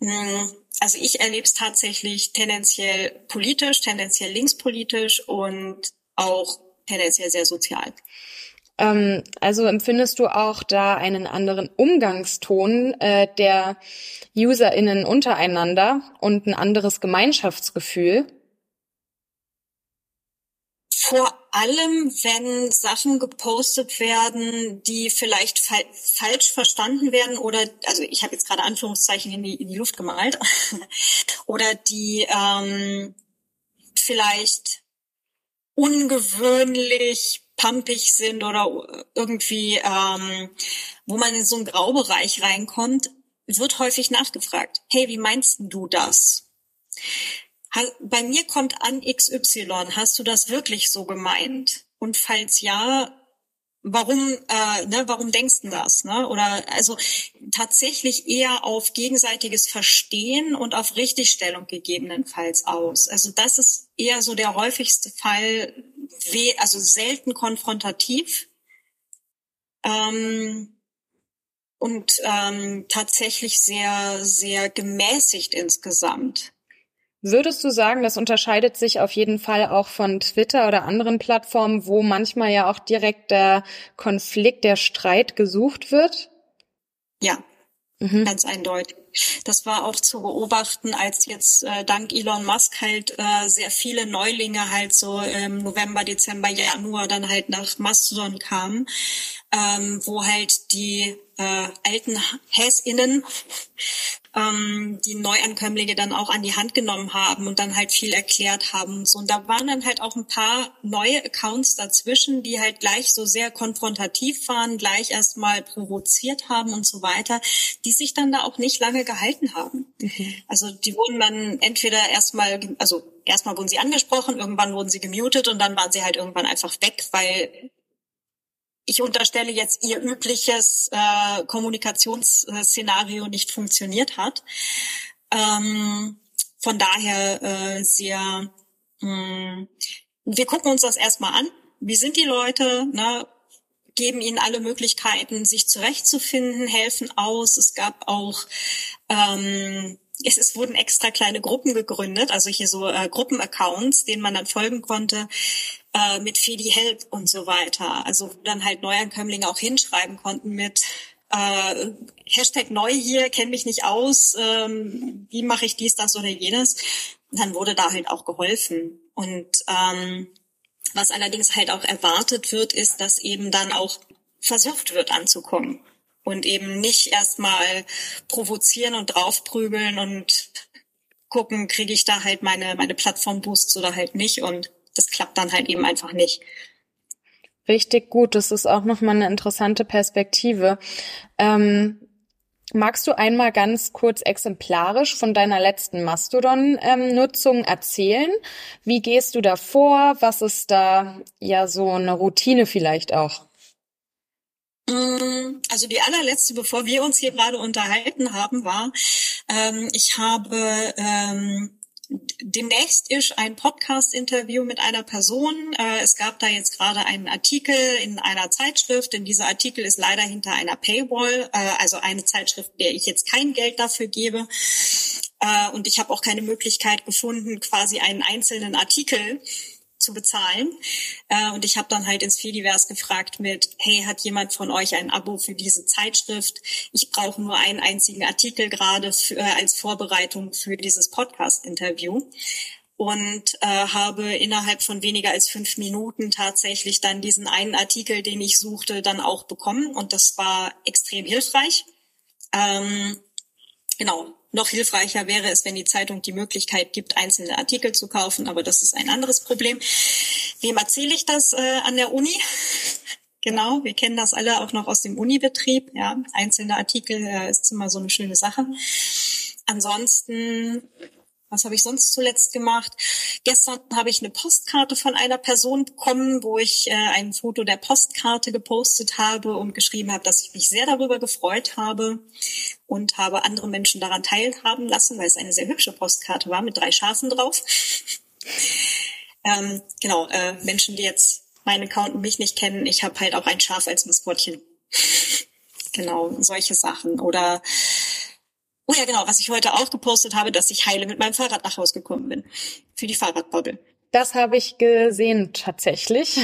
Hm, also ich erlebe es tatsächlich tendenziell politisch, tendenziell linkspolitisch und auch tendenziell sehr sozial. Ähm, also empfindest du auch da einen anderen Umgangston äh, der UserInnen untereinander und ein anderes Gemeinschaftsgefühl? Vor allem, wenn Sachen gepostet werden, die vielleicht fa falsch verstanden werden oder, also ich habe jetzt gerade Anführungszeichen in die, in die Luft gemalt, oder die ähm, vielleicht ungewöhnlich pumpig sind oder irgendwie, ähm, wo man in so einen Graubereich reinkommt, wird häufig nachgefragt, hey, wie meinst du das? Bei mir kommt an XY, hast du das wirklich so gemeint? Und falls ja, warum, äh, ne, warum denkst du das? Ne? Oder also tatsächlich eher auf gegenseitiges Verstehen und auf Richtigstellung gegebenenfalls aus. Also das ist eher so der häufigste Fall, also selten konfrontativ. Ähm, und ähm, tatsächlich sehr, sehr gemäßigt insgesamt. Würdest du sagen, das unterscheidet sich auf jeden Fall auch von Twitter oder anderen Plattformen, wo manchmal ja auch direkt der Konflikt, der Streit gesucht wird? Ja, mhm. ganz eindeutig. Das war auch zu beobachten, als jetzt äh, dank Elon Musk halt äh, sehr viele Neulinge halt so im November, Dezember, Januar dann halt nach Mastodon kamen, ähm, wo halt die äh, alten HäsInnen, ähm, die Neuankömmlinge dann auch an die Hand genommen haben und dann halt viel erklärt haben und so. Und da waren dann halt auch ein paar neue Accounts dazwischen, die halt gleich so sehr konfrontativ waren, gleich erstmal provoziert haben und so weiter, die sich dann da auch nicht lange gehalten haben. Mhm. Also die wurden dann entweder erstmal, also erstmal wurden sie angesprochen, irgendwann wurden sie gemutet und dann waren sie halt irgendwann einfach weg, weil ich unterstelle jetzt, ihr übliches äh, Kommunikationsszenario nicht funktioniert hat. Ähm, von daher äh, sehr, mh, hm, wir gucken uns das erstmal an. Wie sind die Leute? Ne? geben ihnen alle Möglichkeiten, sich zurechtzufinden, helfen aus. Es gab auch ähm, es, es wurden extra kleine Gruppen gegründet, also hier so äh, Gruppenaccounts, denen man dann folgen konnte, äh, mit Fedi Help und so weiter. Also dann halt Neuankömmlinge auch hinschreiben konnten mit äh, Hashtag neu hier, kenne mich nicht aus, ähm, wie mache ich dies, das oder jenes. Dann wurde da halt auch geholfen. Und ähm, was allerdings halt auch erwartet wird, ist, dass eben dann auch versucht wird anzukommen und eben nicht erstmal provozieren und draufprügeln und gucken, kriege ich da halt meine, meine Plattform-Boosts oder halt nicht und das klappt dann halt eben einfach nicht. Richtig gut, das ist auch nochmal eine interessante Perspektive. Ähm, magst du einmal ganz kurz exemplarisch von deiner letzten Mastodon-Nutzung ähm, erzählen? Wie gehst du da vor? Was ist da ja so eine Routine vielleicht auch? Mm, also die allerletzte, bevor wir uns hier gerade unterhalten haben, war, ähm, ich habe ähm, demnächst ist ein Podcast-Interview mit einer Person. Äh, es gab da jetzt gerade einen Artikel in einer Zeitschrift, denn dieser Artikel ist leider hinter einer Paywall, äh, also eine Zeitschrift, der ich jetzt kein Geld dafür gebe. Äh, und ich habe auch keine Möglichkeit gefunden, quasi einen einzelnen Artikel zu bezahlen. Äh, und ich habe dann halt ins Fediverse gefragt mit, hey, hat jemand von euch ein Abo für diese Zeitschrift? Ich brauche nur einen einzigen Artikel gerade für, äh, als Vorbereitung für dieses Podcast-Interview und äh, habe innerhalb von weniger als fünf Minuten tatsächlich dann diesen einen Artikel, den ich suchte, dann auch bekommen und das war extrem hilfreich. Ähm, genau, noch hilfreicher wäre es, wenn die Zeitung die Möglichkeit gibt, einzelne Artikel zu kaufen, aber das ist ein anderes Problem. Wem erzähle ich das äh, an der Uni? Genau, wir kennen das alle auch noch aus dem Unibetrieb. Ja, einzelne Artikel äh, ist immer so eine schöne Sache. Ansonsten was habe ich sonst zuletzt gemacht? Gestern habe ich eine Postkarte von einer Person bekommen, wo ich äh, ein Foto der Postkarte gepostet habe und geschrieben habe, dass ich mich sehr darüber gefreut habe und habe andere Menschen daran teilhaben lassen, weil es eine sehr hübsche Postkarte war mit drei Schafen drauf. ähm, genau, äh, Menschen, die jetzt meinen Account und mich nicht kennen, ich habe halt auch ein Schaf als Maskottchen. genau, solche Sachen. Oder Oh ja, genau, was ich heute auch gepostet habe, dass ich heile mit meinem Fahrrad nach Hause gekommen bin. Für die Fahrradbobble. Das habe ich gesehen tatsächlich.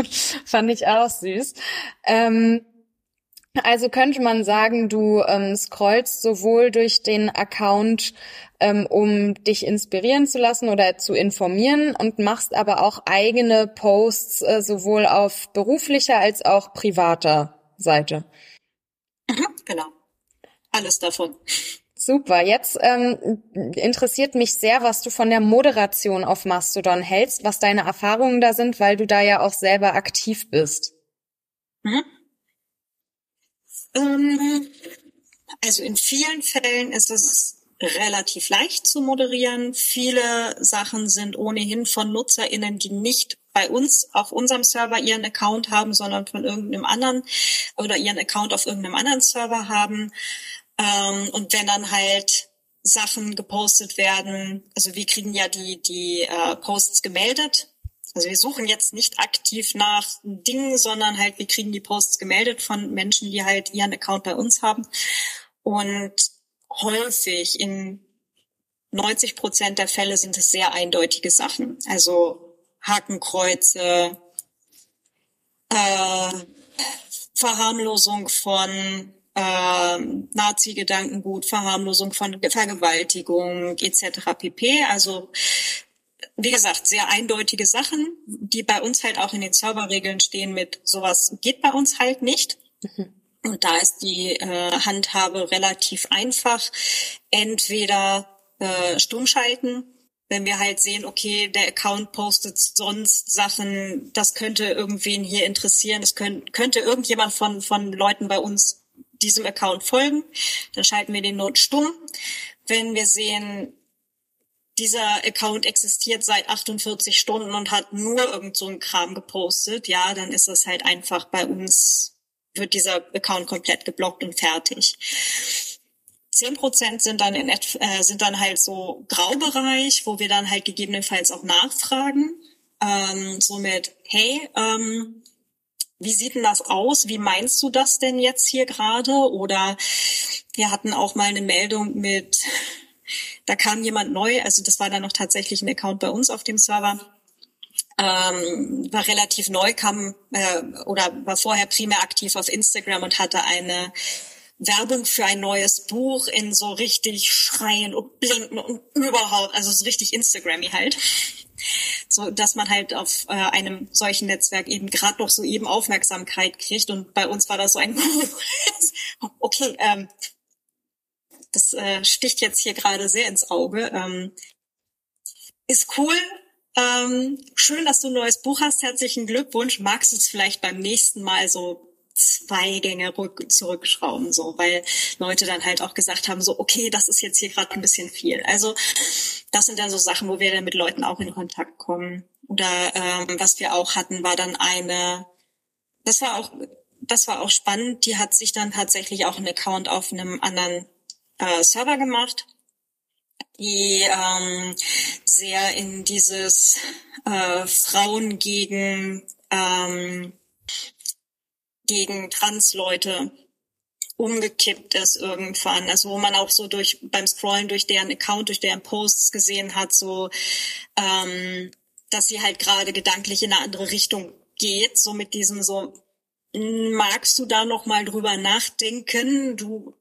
Fand ich auch süß. Ähm, also könnte man sagen, du ähm, scrollst sowohl durch den Account, ähm, um dich inspirieren zu lassen oder zu informieren und machst aber auch eigene Posts äh, sowohl auf beruflicher als auch privater Seite. Mhm, genau. Alles davon. Super. Jetzt ähm, interessiert mich sehr, was du von der Moderation auf Mastodon hältst, was deine Erfahrungen da sind, weil du da ja auch selber aktiv bist. Mhm. Ähm, also in vielen Fällen ist es relativ leicht zu moderieren. Viele Sachen sind ohnehin von NutzerInnen, die nicht bei uns auf unserem Server ihren Account haben, sondern von irgendeinem anderen oder ihren Account auf irgendeinem anderen Server haben. Ähm, und wenn dann halt Sachen gepostet werden, also wir kriegen ja die, die äh, Posts gemeldet. Also wir suchen jetzt nicht aktiv nach Dingen, sondern halt wir kriegen die Posts gemeldet von Menschen, die halt ihren Account bei uns haben. Und häufig in 90 Prozent der Fälle sind es sehr eindeutige Sachen. Also Hakenkreuze, äh, Verharmlosung von äh, Nazi-Gedankengut, Verharmlosung von Vergewaltigung etc. pp. Also wie gesagt, sehr eindeutige Sachen, die bei uns halt auch in den Serverregeln stehen mit sowas geht bei uns halt nicht. Mhm. Und da ist die äh, Handhabe relativ einfach. Entweder äh, stumm schalten, wenn wir halt sehen, okay, der Account postet sonst Sachen, das könnte irgendwen hier interessieren, es könnt, könnte irgendjemand von, von Leuten bei uns diesem Account folgen, dann schalten wir den Not stumm. Wenn wir sehen, dieser Account existiert seit 48 Stunden und hat nur irgend so einen Kram gepostet, ja, dann ist das halt einfach bei uns wird dieser Account komplett geblockt und fertig. Zehn Prozent sind dann in, äh, sind dann halt so Graubereich, wo wir dann halt gegebenenfalls auch nachfragen. Ähm, somit, hey, ähm, wie sieht denn das aus? Wie meinst du das denn jetzt hier gerade? Oder wir hatten auch mal eine Meldung mit, da kam jemand neu, also das war dann noch tatsächlich ein Account bei uns auf dem Server ähm, war relativ neu, kam äh, oder war vorher primär aktiv auf Instagram und hatte eine Werbung für ein neues Buch in so richtig schreien und blinken und überhaupt, also so richtig Instagrammy halt. So, dass man halt auf äh, einem solchen Netzwerk eben gerade noch so eben Aufmerksamkeit kriegt. Und bei uns war das so ein, okay, ähm, das äh, sticht jetzt hier gerade sehr ins Auge. Ähm, ist cool, ähm, schön, dass du ein neues Buch hast. Herzlichen Glückwunsch. Magst du es vielleicht beim nächsten Mal so zwei Gänge rück, zurückschrauben, so, weil Leute dann halt auch gesagt haben, so, okay, das ist jetzt hier gerade ein bisschen viel. Also das sind dann so Sachen, wo wir dann mit Leuten auch in Kontakt kommen. Oder ähm, was wir auch hatten, war dann eine, das war auch, das war auch spannend, die hat sich dann tatsächlich auch einen Account auf einem anderen äh, Server gemacht die ähm, sehr in dieses äh, Frauen gegen ähm, gegen Transleute umgekippt ist irgendwann. Also wo man auch so durch beim Scrollen durch deren Account, durch deren Posts gesehen hat, so ähm, dass sie halt gerade gedanklich in eine andere Richtung geht, so mit diesem so magst du da noch mal drüber nachdenken? Du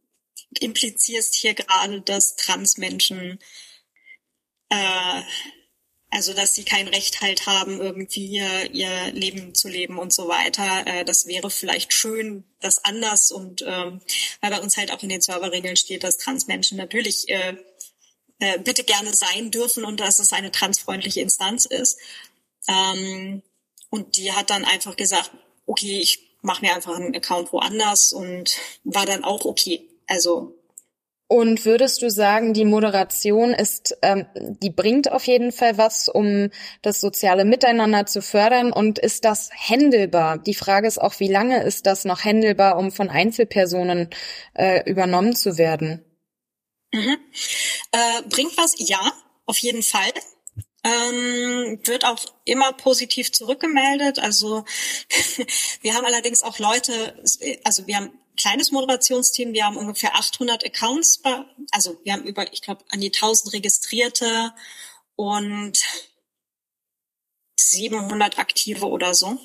implizierst hier gerade, dass Transmenschen, äh, also dass sie kein Recht halt haben, irgendwie ihr, ihr Leben zu leben und so weiter. Äh, das wäre vielleicht schön, das anders und ähm, weil bei uns halt auch in den Serverregeln steht, dass Transmenschen natürlich äh, äh, bitte gerne sein dürfen und dass es eine transfreundliche Instanz ist. Ähm, und die hat dann einfach gesagt, okay, ich mache mir einfach einen Account woanders und war dann auch okay. Also und würdest du sagen, die Moderation ist, ähm, die bringt auf jeden Fall was, um das soziale Miteinander zu fördern? Und ist das händelbar? Die Frage ist auch, wie lange ist das noch händelbar, um von Einzelpersonen äh, übernommen zu werden? Mhm. Äh, bringt was? Ja, auf jeden Fall. Ähm, wird auch immer positiv zurückgemeldet. Also wir haben allerdings auch Leute, also wir haben kleines Moderationsteam. Wir haben ungefähr 800 Accounts, also wir haben über, ich glaube, an die 1000 Registrierte und 700 aktive oder so.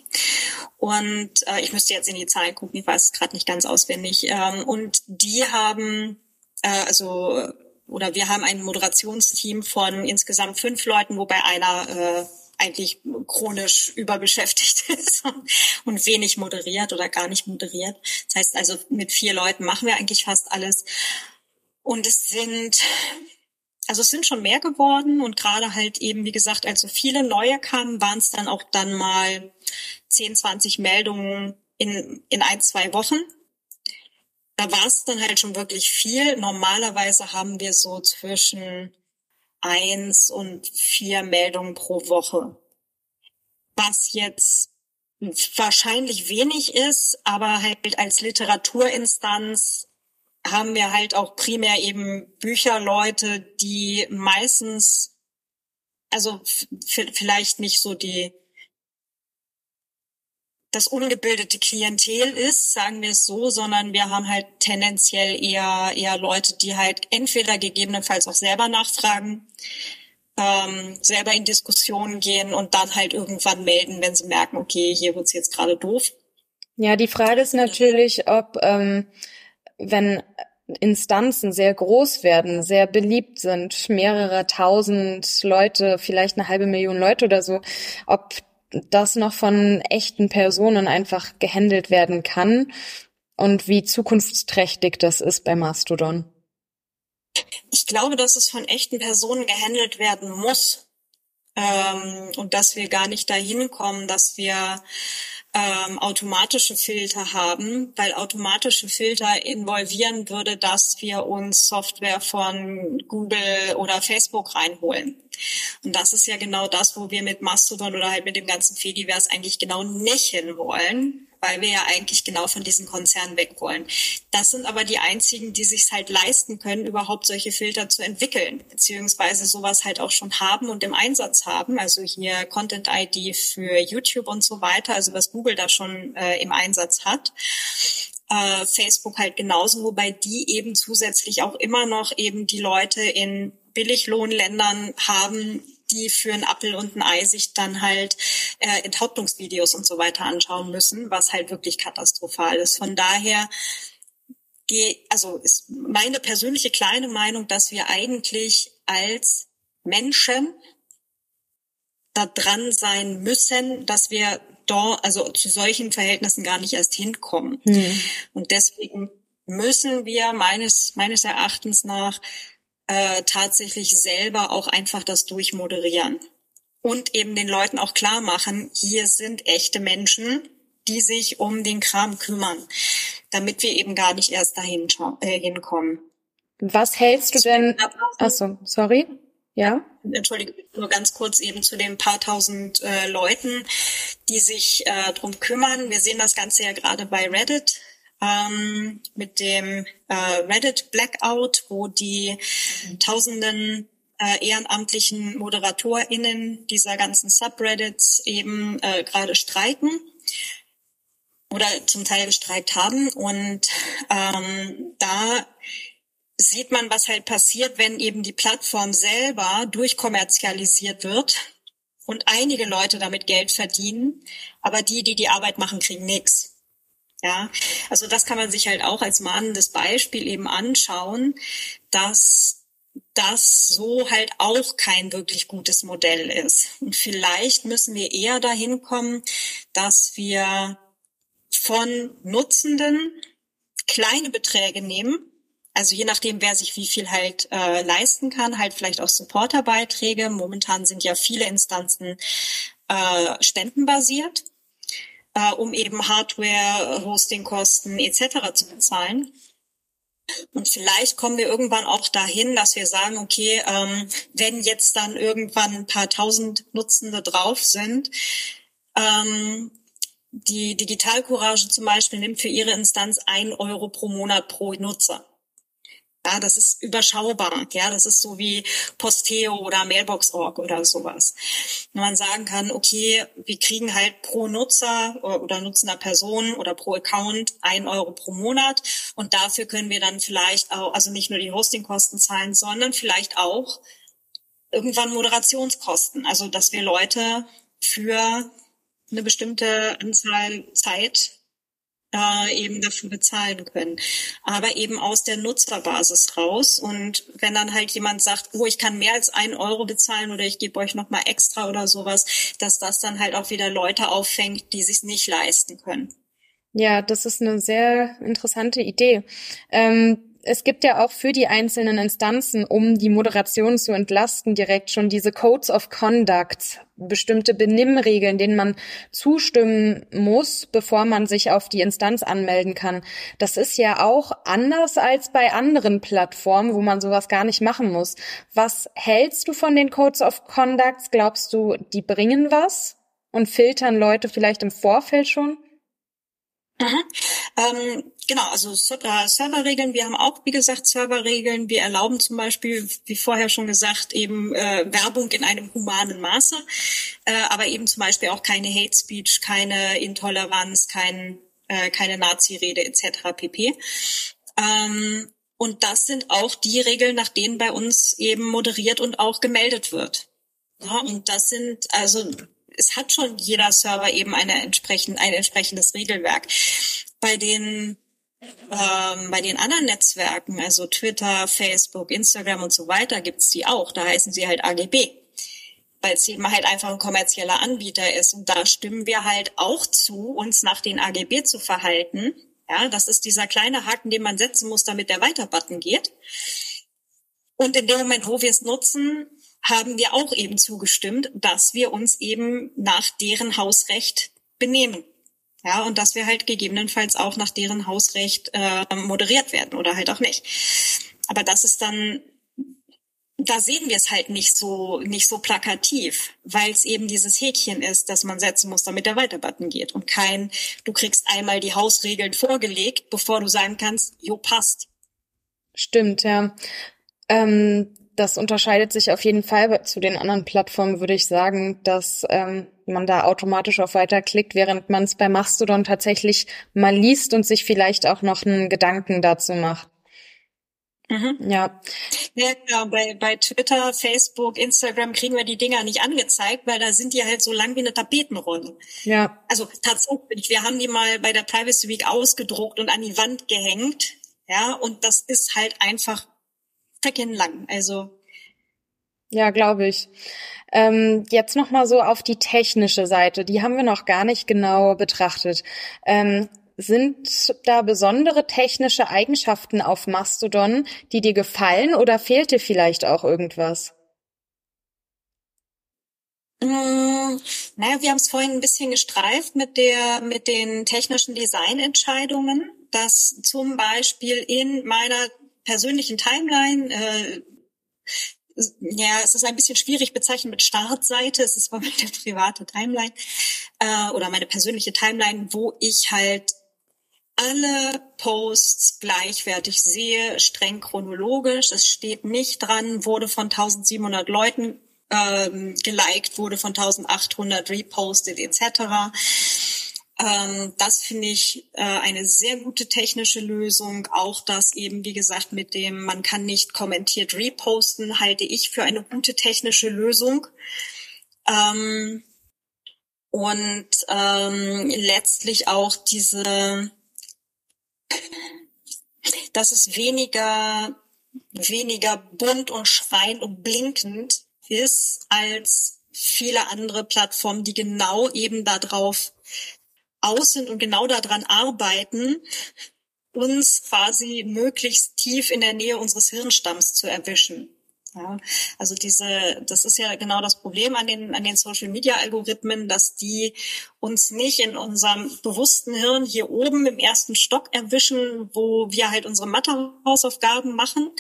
Und äh, ich müsste jetzt in die Zahlen gucken, ich weiß es gerade nicht ganz auswendig. Ähm, und die haben, äh, also, oder wir haben ein Moderationsteam von insgesamt fünf Leuten, wobei einer äh, eigentlich chronisch überbeschäftigt ist und wenig moderiert oder gar nicht moderiert. Das heißt also, mit vier Leuten machen wir eigentlich fast alles. Und es sind, also es sind schon mehr geworden und gerade halt eben, wie gesagt, als so viele neue kamen, waren es dann auch dann mal 10, 20 Meldungen in, in ein, zwei Wochen. Da war es dann halt schon wirklich viel. Normalerweise haben wir so zwischen eins und vier Meldungen pro Woche. Was jetzt wahrscheinlich wenig ist, aber halt als Literaturinstanz haben wir halt auch primär eben Bücherleute, die meistens, also vielleicht nicht so die das ungebildete Klientel ist, sagen wir es so, sondern wir haben halt tendenziell eher, eher Leute, die halt entweder gegebenenfalls auch selber nachfragen, ähm, selber in Diskussionen gehen und dann halt irgendwann melden, wenn sie merken, okay, hier wird's jetzt gerade doof. Ja, die Frage ist natürlich, ob ähm, wenn Instanzen sehr groß werden, sehr beliebt sind, mehrere tausend Leute, vielleicht eine halbe Million Leute oder so, ob das noch von echten Personen einfach gehandelt werden kann und wie zukunftsträchtig das ist bei Mastodon? Ich glaube, dass es von echten Personen gehandelt werden muss ähm, und dass wir gar nicht dahin kommen, dass wir ähm, automatische Filter haben, weil automatische Filter involvieren würde, dass wir uns Software von Google oder Facebook reinholen. Und das ist ja genau das, wo wir mit Mastodon oder halt mit dem ganzen Fediverse eigentlich genau nicht hinwollen weil wir ja eigentlich genau von diesen Konzernen weg wollen. Das sind aber die einzigen, die sich halt leisten können, überhaupt solche Filter zu entwickeln, beziehungsweise sowas halt auch schon haben und im Einsatz haben. Also hier Content ID für YouTube und so weiter, also was Google da schon äh, im Einsatz hat. Äh, Facebook halt genauso, wobei die eben zusätzlich auch immer noch eben die Leute in Billiglohnländern haben, die für ein Appel und ein Ei sich dann halt äh, Enthauptungsvideos und so weiter anschauen müssen, was halt wirklich katastrophal ist. Von daher also ist meine persönliche kleine Meinung, dass wir eigentlich als Menschen da dran sein müssen, dass wir dort, also zu solchen Verhältnissen gar nicht erst hinkommen. Mhm. Und deswegen müssen wir meines, meines Erachtens nach äh, tatsächlich selber auch einfach das durchmoderieren und eben den Leuten auch klar machen, hier sind echte Menschen, die sich um den Kram kümmern, damit wir eben gar nicht erst dahin äh, hinkommen. Was hältst du denn? Achso, sorry. Ja. Entschuldige, nur ganz kurz eben zu den paar tausend äh, Leuten, die sich äh, drum kümmern. Wir sehen das Ganze ja gerade bei Reddit ähm, mit dem äh, Reddit Blackout, wo die tausenden äh, ehrenamtlichen ModeratorInnen dieser ganzen Subreddits eben äh, gerade streiken oder zum Teil gestreikt haben. Und ähm, da sieht man, was halt passiert, wenn eben die Plattform selber durchkommerzialisiert wird und einige Leute damit Geld verdienen, aber die, die die Arbeit machen, kriegen nichts. Ja, also das kann man sich halt auch als mahnendes Beispiel eben anschauen, dass das so halt auch kein wirklich gutes Modell ist. Und vielleicht müssen wir eher dahin kommen, dass wir von Nutzenden kleine Beträge nehmen, also je nachdem, wer sich wie viel halt äh, leisten kann, halt vielleicht auch Supporterbeiträge. Momentan sind ja viele Instanzen äh, spendenbasiert äh, um eben Hardware, Hostingkosten etc. zu bezahlen. Und vielleicht kommen wir irgendwann auch dahin, dass wir sagen, okay, ähm, wenn jetzt dann irgendwann ein paar tausend Nutzende drauf sind, ähm, die Digitalcourage zum Beispiel nimmt für ihre Instanz ein Euro pro Monat pro Nutzer. Ja, das ist überschaubar. Ja, das ist so wie Posteo oder Mailbox.org oder sowas. Wenn man sagen kann, okay, wir kriegen halt pro Nutzer oder nutzender Person oder pro Account ein Euro pro Monat und dafür können wir dann vielleicht auch, also nicht nur die Hostingkosten zahlen, sondern vielleicht auch irgendwann Moderationskosten. Also, dass wir Leute für eine bestimmte Anzahl Zeit äh, eben dafür bezahlen können. Aber eben aus der Nutzerbasis raus. Und wenn dann halt jemand sagt, oh, ich kann mehr als einen Euro bezahlen oder ich gebe euch nochmal extra oder sowas, dass das dann halt auch wieder Leute auffängt, die sich nicht leisten können. Ja, das ist eine sehr interessante Idee. Ähm, es gibt ja auch für die einzelnen Instanzen, um die Moderation zu entlasten, direkt schon diese Codes of Conduct, bestimmte Benimmregeln, denen man zustimmen muss, bevor man sich auf die Instanz anmelden kann. Das ist ja auch anders als bei anderen Plattformen, wo man sowas gar nicht machen muss. Was hältst du von den Codes of Conduct? Glaubst du, die bringen was und filtern Leute vielleicht im Vorfeld schon? Mhm. Ähm, genau, also Serverregeln. Wir haben auch, wie gesagt, Serverregeln. Wir erlauben zum Beispiel, wie vorher schon gesagt, eben äh, Werbung in einem humanen Maße, äh, aber eben zum Beispiel auch keine Hate Speech, keine Intoleranz, kein, äh, keine Nazi-Rede etc. pp. Ähm, und das sind auch die Regeln, nach denen bei uns eben moderiert und auch gemeldet wird. Ja, und das sind also es hat schon jeder Server eben eine entsprechend, ein entsprechendes Regelwerk. Bei den ähm, bei den anderen Netzwerken, also Twitter, Facebook, Instagram und so weiter, gibt's die auch. Da heißen sie halt AGB, weil es eben halt einfach ein kommerzieller Anbieter ist. Und da stimmen wir halt auch zu, uns nach den AGB zu verhalten. Ja, das ist dieser kleine Haken, den man setzen muss, damit der Weiter-Button geht. Und in dem Moment, wo wir es nutzen, haben wir auch eben zugestimmt, dass wir uns eben nach deren Hausrecht benehmen. Ja, und dass wir halt gegebenenfalls auch nach deren Hausrecht äh, moderiert werden oder halt auch nicht. Aber das ist dann, da sehen wir es halt nicht so, nicht so plakativ, weil es eben dieses Häkchen ist, das man setzen muss, damit der Weiterbutton geht und kein, du kriegst einmal die Hausregeln vorgelegt, bevor du sagen kannst, jo, passt. Stimmt, ja. Ähm, das unterscheidet sich auf jeden Fall zu den anderen Plattformen, würde ich sagen, dass ähm, man da automatisch auf Weiter klickt, während man es bei Mastodon tatsächlich mal liest und sich vielleicht auch noch einen Gedanken dazu macht. Mhm. Ja. Ja, genau. Bei, bei Twitter, Facebook, Instagram kriegen wir die Dinger nicht angezeigt, weil da sind die halt so lang wie eine Tapetenrolle. Ja. Also tatsächlich, wir haben die mal bei der Privacy Week ausgedruckt und an die Wand gehängt. Ja, und das ist halt einfach freaking lang. Also. Ja, glaube ich. Ähm, jetzt noch mal so auf die technische Seite. Die haben wir noch gar nicht genau betrachtet. Ähm, sind da besondere technische Eigenschaften auf Mastodon, die dir gefallen oder fehlt dir vielleicht auch irgendwas? Mmh, naja, wir haben es vorhin ein bisschen gestreift mit der, mit den technischen Designentscheidungen, dass zum Beispiel in meiner persönlichen Timeline äh, ja, es ist ein bisschen schwierig bezeichnet mit Startseite. Es ist meine private Timeline äh, oder meine persönliche Timeline, wo ich halt alle Posts gleichwertig sehe, streng chronologisch. Es steht nicht dran, wurde von 1700 Leuten ähm, geliked, wurde von 1800 repostet etc. Ähm, das finde ich äh, eine sehr gute technische Lösung. Auch das eben, wie gesagt, mit dem, man kann nicht kommentiert reposten, halte ich für eine gute technische Lösung. Ähm, und ähm, letztlich auch diese dass es weniger, weniger bunt und schreien und blinkend ist als viele andere Plattformen, die genau eben darauf aus sind und genau daran arbeiten, uns quasi möglichst tief in der Nähe unseres Hirnstamms zu erwischen. Ja, also diese, das ist ja genau das Problem an den, an den Social Media Algorithmen, dass die uns nicht in unserem bewussten Hirn hier oben im ersten Stock erwischen, wo wir halt unsere Mathe-Hausaufgaben machen,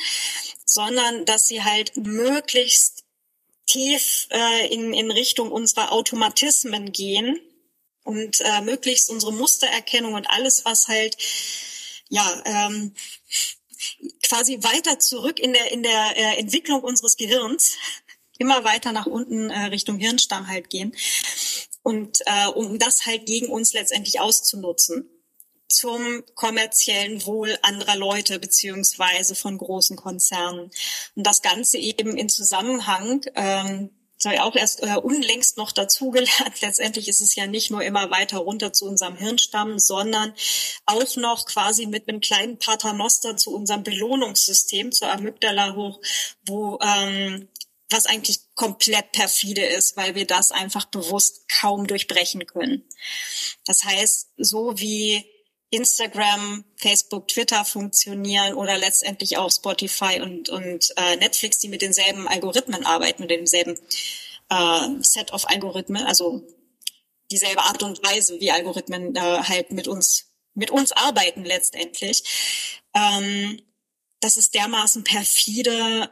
sondern dass sie halt möglichst tief äh, in, in Richtung unserer Automatismen gehen und äh, möglichst unsere Mustererkennung und alles, was halt ja ähm, quasi weiter zurück in der, in der äh, Entwicklung unseres Gehirns, immer weiter nach unten äh, Richtung Hirnstamm halt gehen. Und äh, um das halt gegen uns letztendlich auszunutzen zum kommerziellen Wohl anderer Leute beziehungsweise von großen Konzernen. Und das Ganze eben in Zusammenhang ähm, ich auch erst äh, unlängst noch dazugelernt. Letztendlich ist es ja nicht nur immer weiter runter zu unserem Hirnstamm, sondern auch noch quasi mit einem kleinen Paternoster zu unserem Belohnungssystem, zur Amygdala hoch, wo ähm, was eigentlich komplett perfide ist, weil wir das einfach bewusst kaum durchbrechen können. Das heißt, so wie Instagram, Facebook, Twitter funktionieren oder letztendlich auch Spotify und, und äh, Netflix, die mit denselben Algorithmen arbeiten, mit demselben äh, Set of Algorithmen, also dieselbe Art und Weise, wie Algorithmen äh, halt mit uns mit uns arbeiten letztendlich. Ähm, das ist dermaßen perfide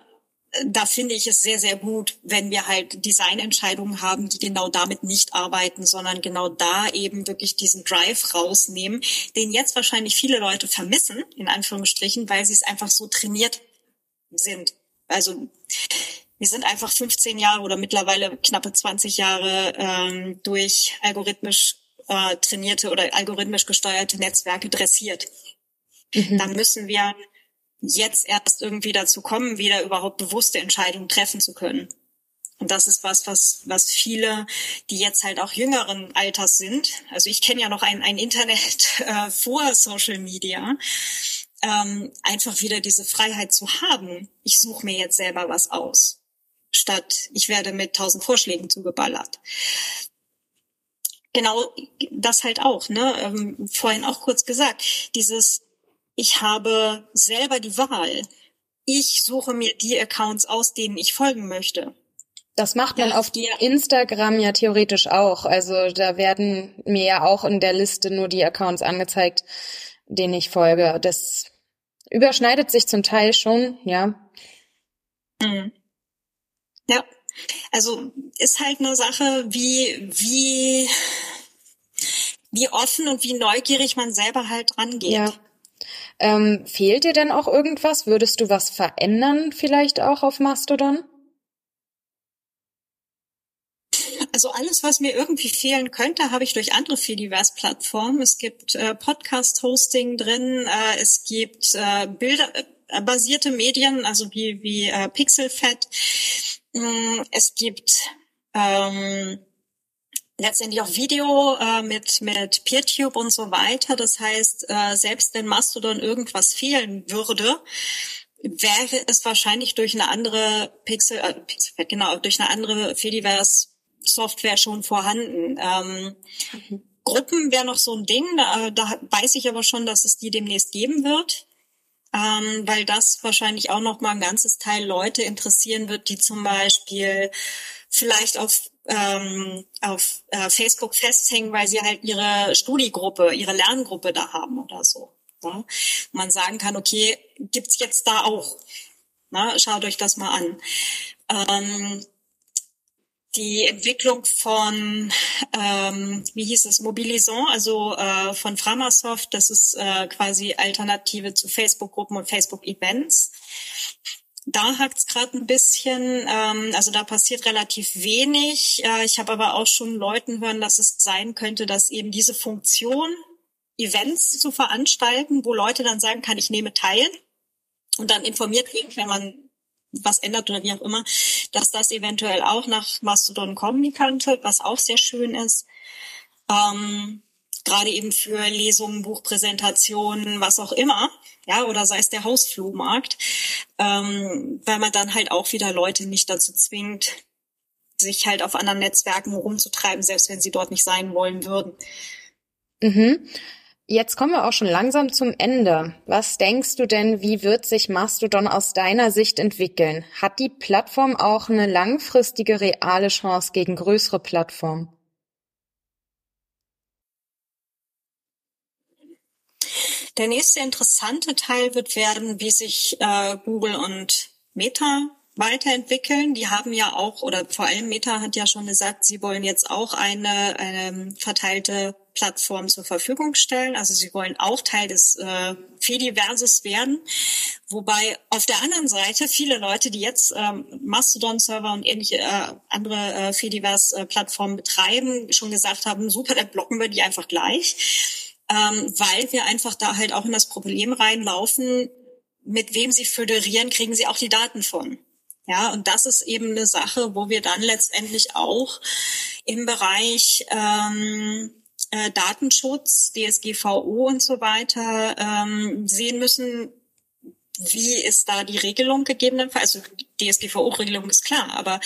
da finde ich es sehr, sehr gut, wenn wir halt Designentscheidungen haben, die genau damit nicht arbeiten, sondern genau da eben wirklich diesen Drive rausnehmen, den jetzt wahrscheinlich viele Leute vermissen, in Anführungsstrichen, weil sie es einfach so trainiert sind. Also wir sind einfach 15 Jahre oder mittlerweile knappe 20 Jahre ähm, durch algorithmisch äh, trainierte oder algorithmisch gesteuerte Netzwerke dressiert. Mhm. Da müssen wir jetzt erst irgendwie dazu kommen, wieder überhaupt bewusste Entscheidungen treffen zu können. Und das ist was, was, was viele, die jetzt halt auch jüngeren Alters sind, also ich kenne ja noch ein, ein Internet äh, vor Social Media, ähm, einfach wieder diese Freiheit zu haben. Ich suche mir jetzt selber was aus, statt ich werde mit tausend Vorschlägen zugeballert. genau das halt auch, ne? Ähm, vorhin auch kurz gesagt, dieses ich habe selber die Wahl. Ich suche mir die Accounts aus, denen ich folgen möchte. Das macht man ja. auf Instagram ja theoretisch auch. Also da werden mir ja auch in der Liste nur die Accounts angezeigt, denen ich folge. Das überschneidet sich zum Teil schon, ja. Mhm. Ja, also ist halt eine Sache, wie, wie, wie offen und wie neugierig man selber halt rangeht. Ja. Ähm, fehlt dir denn auch irgendwas? Würdest du was verändern vielleicht auch auf Mastodon? Also alles, was mir irgendwie fehlen könnte, habe ich durch andere Fediverse-Plattformen. Es gibt äh, Podcast-Hosting drin, äh, es gibt äh, bilderbasierte Medien, also wie, wie äh, Pixelfed. Mm, es gibt ähm, letztendlich auch Video äh, mit, mit PeerTube und so weiter. Das heißt, äh, selbst wenn Mastodon irgendwas fehlen würde, wäre es wahrscheinlich durch eine andere Pixel, äh, Pixel genau, durch eine andere Fediverse Software schon vorhanden. Ähm, mhm. Gruppen wäre noch so ein Ding, da, da weiß ich aber schon, dass es die demnächst geben wird. Ähm, weil das wahrscheinlich auch noch mal ein ganzes Teil Leute interessieren wird, die zum Beispiel vielleicht auf ähm, auf äh, Facebook festhängen, weil sie halt ihre Studiegruppe, ihre Lerngruppe da haben oder so. Ja? Man sagen kann, okay, gibt's jetzt da auch. Na, schaut euch das mal an. Ähm, die Entwicklung von, ähm, wie hieß es, Mobilison, also äh, von Framasoft, das ist äh, quasi Alternative zu Facebook-Gruppen und Facebook-Events. Da hakt's gerade ein bisschen, ähm, also da passiert relativ wenig. Äh, ich habe aber auch schon Leuten hören, dass es sein könnte, dass eben diese Funktion, Events zu veranstalten, wo Leute dann sagen kann, ich nehme teil und dann informiert werden, wenn man was ändert oder wie auch immer, dass das eventuell auch nach Mastodon kommen könnte, was auch sehr schön ist. Ähm, Gerade eben für Lesungen, Buchpräsentationen, was auch immer, ja, oder sei es der Hausflohmarkt, ähm, weil man dann halt auch wieder Leute nicht dazu zwingt, sich halt auf anderen Netzwerken rumzutreiben, selbst wenn sie dort nicht sein wollen würden. Mhm. Jetzt kommen wir auch schon langsam zum Ende. Was denkst du denn, wie wird sich Mastodon aus deiner Sicht entwickeln? Hat die Plattform auch eine langfristige reale Chance gegen größere Plattformen? Der nächste interessante Teil wird werden, wie sich äh, Google und Meta weiterentwickeln. Die haben ja auch, oder vor allem Meta hat ja schon gesagt, sie wollen jetzt auch eine, eine verteilte Plattform zur Verfügung stellen. Also sie wollen auch Teil des äh, Fediverses werden. Wobei auf der anderen Seite viele Leute, die jetzt ähm, Mastodon-Server und ähnliche äh, andere äh, Fediverse-Plattformen betreiben, schon gesagt haben, super, dann blocken wir die einfach gleich. Ähm, weil wir einfach da halt auch in das Problem reinlaufen, mit wem sie föderieren, kriegen sie auch die Daten von. Ja, und das ist eben eine Sache, wo wir dann letztendlich auch im Bereich ähm, äh, Datenschutz, DSGVO und so weiter ähm, sehen müssen, wie ist da die Regelung gegebenenfalls? Also DSGVO-Regelung ist klar, aber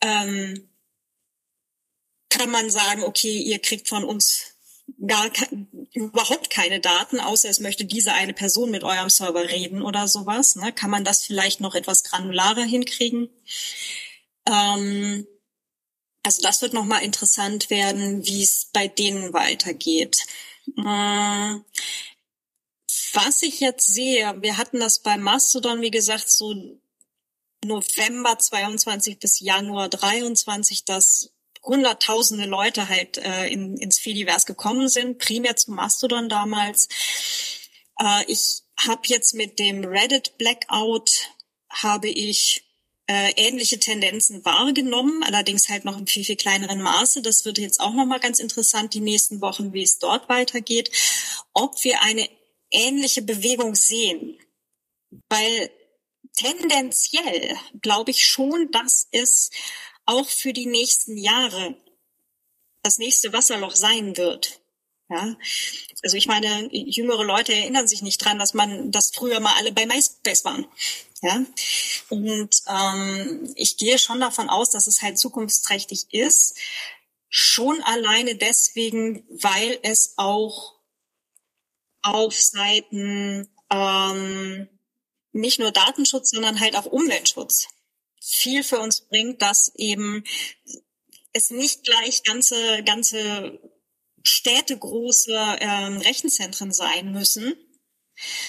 ähm, kann man sagen, okay, ihr kriegt von uns gar überhaupt keine Daten, außer es möchte diese eine Person mit eurem Server reden oder sowas. Ne? Kann man das vielleicht noch etwas granularer hinkriegen? Ähm, also das wird nochmal interessant werden, wie es bei denen weitergeht. Äh, was ich jetzt sehe, wir hatten das bei Mastodon, wie gesagt, so November 22 bis Januar 23, dass hunderttausende Leute halt äh, in, ins Fediverse gekommen sind, primär zu Mastodon damals. Äh, ich habe jetzt mit dem Reddit Blackout habe ich äh, ähnliche Tendenzen wahrgenommen, allerdings halt noch im viel, viel kleineren Maße. Das wird jetzt auch nochmal ganz interessant die nächsten Wochen, wie es dort weitergeht, ob wir eine ähnliche Bewegung sehen. Weil tendenziell glaube ich schon, dass es auch für die nächsten Jahre das nächste Wasserloch sein wird. Ja, also ich meine, jüngere Leute erinnern sich nicht dran, dass man, dass früher mal alle bei MySpace waren. Ja, und ähm, ich gehe schon davon aus, dass es halt zukunftsträchtig ist. Schon alleine deswegen, weil es auch auf Seiten ähm, nicht nur Datenschutz, sondern halt auch Umweltschutz viel für uns bringt, dass eben es nicht gleich ganze, ganze städtegroße ähm, Rechenzentren sein müssen,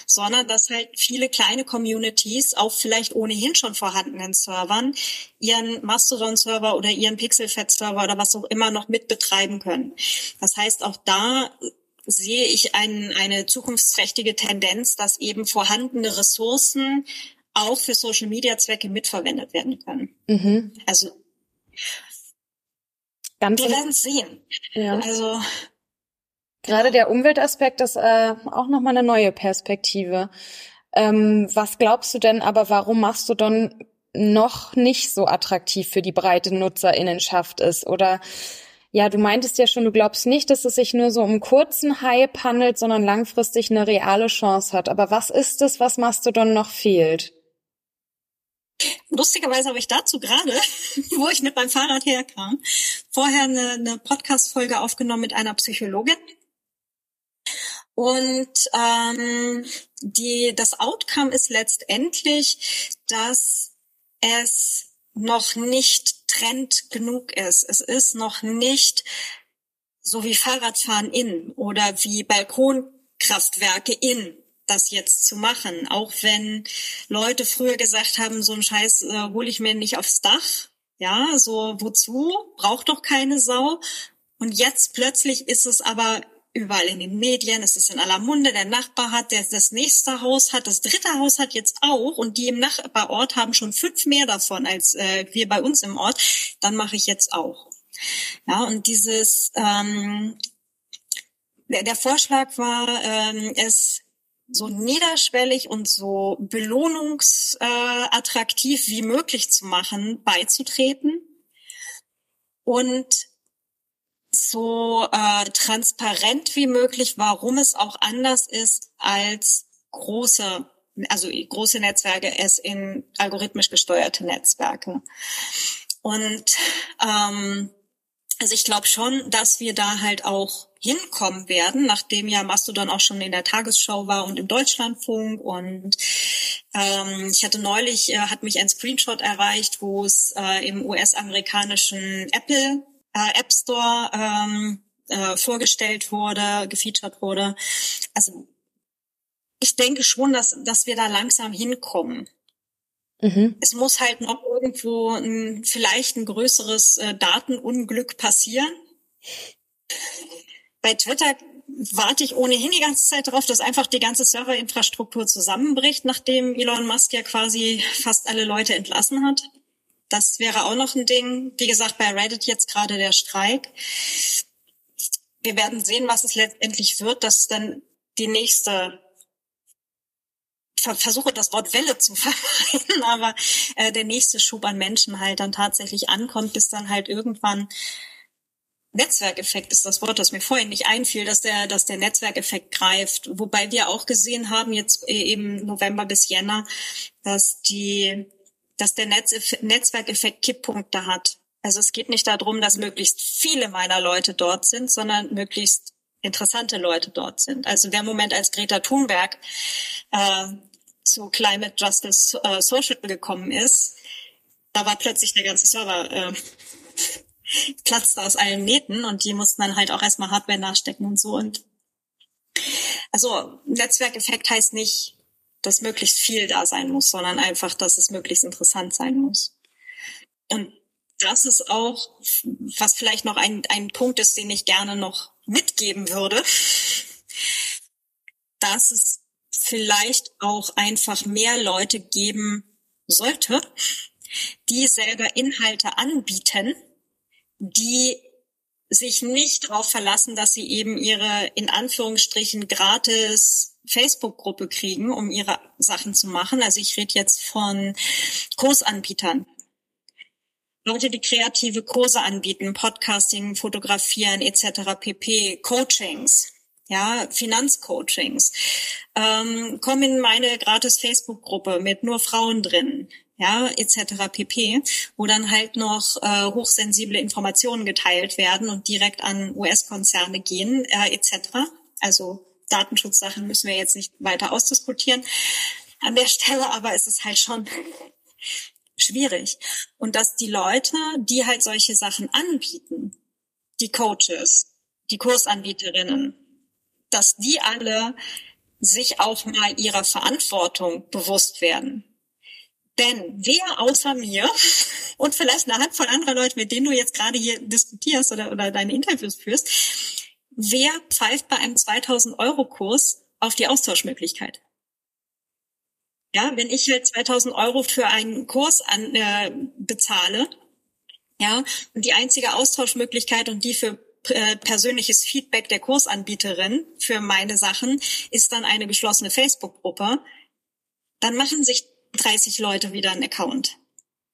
sondern dass halt viele kleine Communities auf vielleicht ohnehin schon vorhandenen Servern ihren Mastodon-Server oder ihren Pixelfed-Server oder was auch immer noch mitbetreiben können. Das heißt, auch da sehe ich ein, eine zukunftsträchtige Tendenz, dass eben vorhandene Ressourcen auch für Social Media Zwecke mitverwendet werden können. Mhm. Also Ganz wir werden sehen. Ja. Also gerade der Umweltaspekt ist äh, auch noch mal eine neue Perspektive. Ähm, was glaubst du denn aber, warum machst du dann noch nicht so attraktiv für die breite Nutzerinnenschaft ist? Oder ja, du meintest ja schon, du glaubst nicht, dass es sich nur so um kurzen Hype handelt, sondern langfristig eine reale Chance hat. Aber was ist es, was Mastodon noch fehlt? Lustigerweise habe ich dazu gerade, wo ich mit meinem Fahrrad herkam, vorher eine, eine Podcast-Folge aufgenommen mit einer Psychologin. Und ähm, die, das Outcome ist letztendlich, dass es noch nicht Trend genug ist. Es ist noch nicht so wie Fahrradfahren in oder wie Balkonkraftwerke in das jetzt zu machen. Auch wenn Leute früher gesagt haben, so ein Scheiß äh, hole ich mir nicht aufs Dach. Ja, so wozu? Braucht doch keine Sau. Und jetzt plötzlich ist es aber überall in den Medien, es ist in aller Munde, der Nachbar hat, der das nächste Haus hat, das dritte Haus hat jetzt auch und die im Nachbarort haben schon fünf mehr davon als äh, wir bei uns im Ort, dann mache ich jetzt auch. Ja, und dieses ähm, der, der Vorschlag war, ähm, es so niederschwellig und so belohnungsattraktiv wie möglich zu machen, beizutreten und so äh, transparent wie möglich, warum es auch anders ist als große, also große Netzwerke es in algorithmisch gesteuerte Netzwerke. Und ähm, also ich glaube schon, dass wir da halt auch hinkommen werden, nachdem ja Mastodon auch schon in der Tagesschau war und im Deutschlandfunk. Und ähm, ich hatte neulich, äh, hat mich ein Screenshot erreicht, wo es äh, im US-amerikanischen Apple äh, App Store ähm, äh, vorgestellt wurde, gefeatured wurde. Also ich denke schon, dass, dass wir da langsam hinkommen. Mhm. Es muss halt noch irgendwo ein, vielleicht ein größeres äh, Datenunglück passieren. Bei Twitter warte ich ohnehin die ganze Zeit darauf, dass einfach die ganze Serverinfrastruktur zusammenbricht, nachdem Elon Musk ja quasi fast alle Leute entlassen hat. Das wäre auch noch ein Ding. Wie gesagt, bei Reddit jetzt gerade der Streik. Wir werden sehen, was es letztendlich wird, dass dann die nächste versuche das Wort Welle zu vermeiden, aber äh, der nächste Schub an Menschen halt dann tatsächlich ankommt, bis dann halt irgendwann Netzwerkeffekt ist das Wort, das mir vorhin nicht einfiel, dass der, dass der Netzwerkeffekt greift. Wobei wir auch gesehen haben, jetzt äh, eben November bis Jänner, dass die, dass der Netz, Netzwerkeffekt Kipppunkte hat. Also es geht nicht darum, dass möglichst viele meiner Leute dort sind, sondern möglichst interessante Leute dort sind. Also der Moment, als Greta Thunberg äh, zu Climate Justice äh, Social gekommen ist, da war plötzlich der ganze Server äh, platzte aus allen Nähten und die mussten dann halt auch erstmal Hardware nachstecken und so. Und also Netzwerkeffekt heißt nicht, dass möglichst viel da sein muss, sondern einfach, dass es möglichst interessant sein muss. Und das ist auch, was vielleicht noch ein, ein Punkt ist, den ich gerne noch mitgeben würde, dass es vielleicht auch einfach mehr Leute geben sollte, die selber Inhalte anbieten, die sich nicht darauf verlassen, dass sie eben ihre in Anführungsstrichen gratis Facebook-Gruppe kriegen, um ihre Sachen zu machen. Also ich rede jetzt von Kursanbietern. Leute, die kreative Kurse anbieten, Podcasting, Fotografieren etc. pp, Coachings, ja, Finanzcoachings. Ähm, komm in meine gratis Facebook-Gruppe mit nur Frauen drin ja, etc. pp, wo dann halt noch äh, hochsensible Informationen geteilt werden und direkt an US-Konzerne gehen, äh, etc. Also Datenschutzsachen müssen wir jetzt nicht weiter ausdiskutieren. An der Stelle aber ist es halt schon schwierig. Und dass die Leute, die halt solche Sachen anbieten, die Coaches, die Kursanbieterinnen, dass die alle sich auch mal ihrer Verantwortung bewusst werden. Denn wer außer mir und vielleicht eine Handvoll anderer Leute, mit denen du jetzt gerade hier diskutierst oder, oder deine Interviews führst, wer pfeift bei einem 2000 Euro Kurs auf die Austauschmöglichkeit? Ja, wenn ich halt 2000 Euro für einen Kurs an, äh, bezahle, ja, und die einzige Austauschmöglichkeit und die für äh, persönliches Feedback der Kursanbieterin für meine Sachen ist dann eine geschlossene Facebook-Gruppe, dann machen sich 30 Leute wieder einen Account.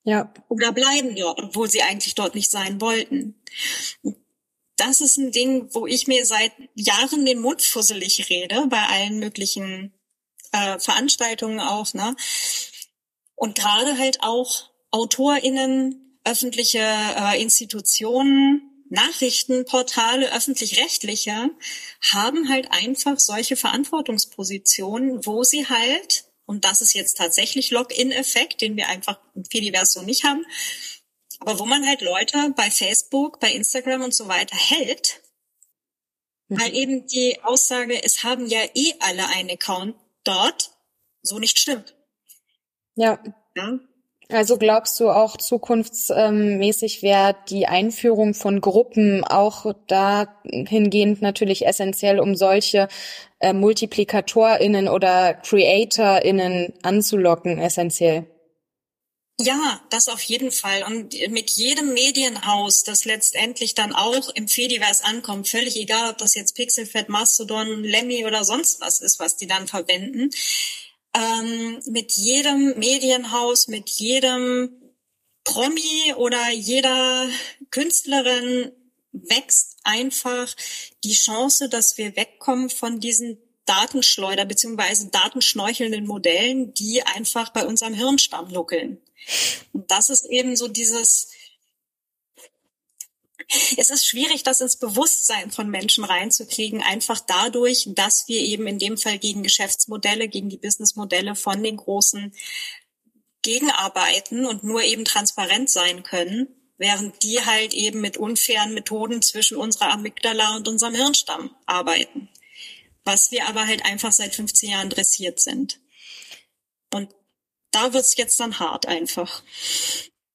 Ja. Oder bleiben dort, obwohl sie eigentlich dort nicht sein wollten. Das ist ein Ding, wo ich mir seit Jahren den Mund fusselig rede, bei allen möglichen äh, Veranstaltungen auch, ne? Und gerade halt auch AutorInnen, öffentliche äh, Institutionen, Nachrichtenportale, öffentlich-rechtliche, haben halt einfach solche Verantwortungspositionen, wo sie halt, und das ist jetzt tatsächlich Login-Effekt, den wir einfach im Fediverse so nicht haben, aber wo man halt Leute bei Facebook, bei Instagram und so weiter hält, mhm. weil eben die Aussage, es haben ja eh alle einen Account, dort so nicht stimmt. Ja. ja. Also glaubst du auch zukunftsmäßig wäre die Einführung von Gruppen auch dahingehend natürlich essentiell, um solche äh, MultiplikatorInnen oder CreatorInnen anzulocken, essentiell? Ja, das auf jeden Fall. Und mit jedem Medienhaus, das letztendlich dann auch im Fediverse ankommt, völlig egal, ob das jetzt Pixelfed, Mastodon, Lemmy oder sonst was ist, was die dann verwenden, ähm, mit jedem Medienhaus, mit jedem Promi oder jeder Künstlerin wächst einfach die Chance, dass wir wegkommen von diesen Datenschleuder beziehungsweise datenschnorchelnden Modellen, die einfach bei unserem Hirnstamm nuckeln. Und das ist eben so dieses, es ist schwierig, das ins Bewusstsein von Menschen reinzukriegen, einfach dadurch, dass wir eben in dem Fall gegen Geschäftsmodelle, gegen die Businessmodelle von den großen gegenarbeiten und nur eben transparent sein können, während die halt eben mit unfairen Methoden zwischen unserer Amygdala und unserem Hirnstamm arbeiten. Was wir aber halt einfach seit 15 Jahren dressiert sind. Und da wird's jetzt dann hart einfach.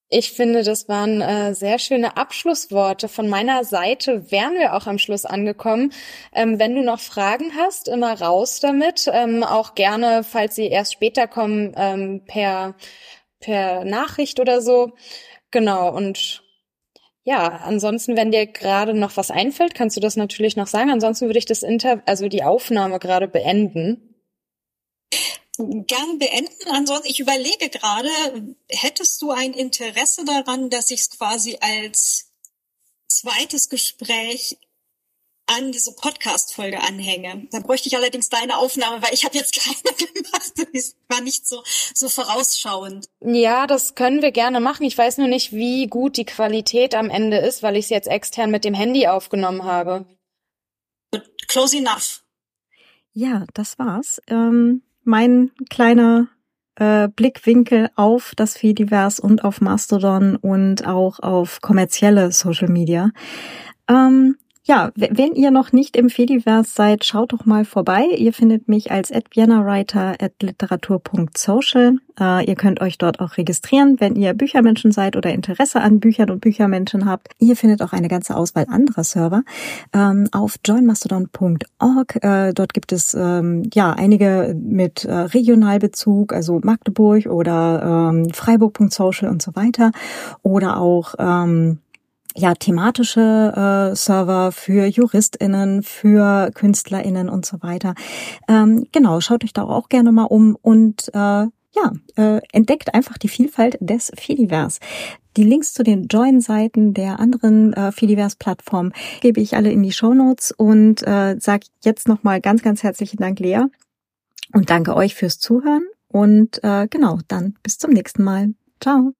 Ich finde, das waren äh, sehr schöne Abschlussworte. Von meiner Seite wären wir auch am Schluss angekommen. Ähm, wenn du noch Fragen hast, immer raus damit. Ähm, auch gerne, falls sie erst später kommen, ähm, per, per Nachricht oder so. Genau. Und ja, ansonsten, wenn dir gerade noch was einfällt, kannst du das natürlich noch sagen. Ansonsten würde ich das Inter, also die Aufnahme gerade beenden gern beenden. Ansonsten, ich überlege gerade, hättest du ein Interesse daran, dass ich es quasi als zweites Gespräch an diese Podcast-Folge anhänge. Da bräuchte ich allerdings deine Aufnahme, weil ich habe jetzt keine gemacht. Das war nicht so, so vorausschauend. Ja, das können wir gerne machen. Ich weiß nur nicht, wie gut die Qualität am Ende ist, weil ich es jetzt extern mit dem Handy aufgenommen habe. Close enough. Ja, das war's. Ähm mein kleiner äh, Blickwinkel auf das Fediverse und auf Mastodon und auch auf kommerzielle Social Media. Ähm, ja, wenn ihr noch nicht im Fediverse seid, schaut doch mal vorbei. Ihr findet mich als @vienawriter at literatur.social. Äh, ihr könnt euch dort auch registrieren, wenn ihr Büchermenschen seid oder Interesse an Büchern und Büchermenschen habt. Ihr findet auch eine ganze Auswahl anderer Server ähm, auf joinmastodon.org. Äh, dort gibt es ähm, ja einige mit äh, Regionalbezug, also Magdeburg oder ähm, Freiburg.social und so weiter. Oder auch ähm, ja thematische äh, Server für JuristInnen, für KünstlerInnen und so weiter. Ähm, genau, schaut euch da auch gerne mal um und äh, ja, äh, entdeckt einfach die Vielfalt des Fediverse. Die Links zu den Join-Seiten der anderen äh, Fediverse-Plattformen gebe ich alle in die Show Notes und äh, sage jetzt nochmal ganz, ganz herzlichen Dank, Lea. Und danke euch fürs Zuhören Und äh, genau, dann bis zum nächsten Mal. Ciao.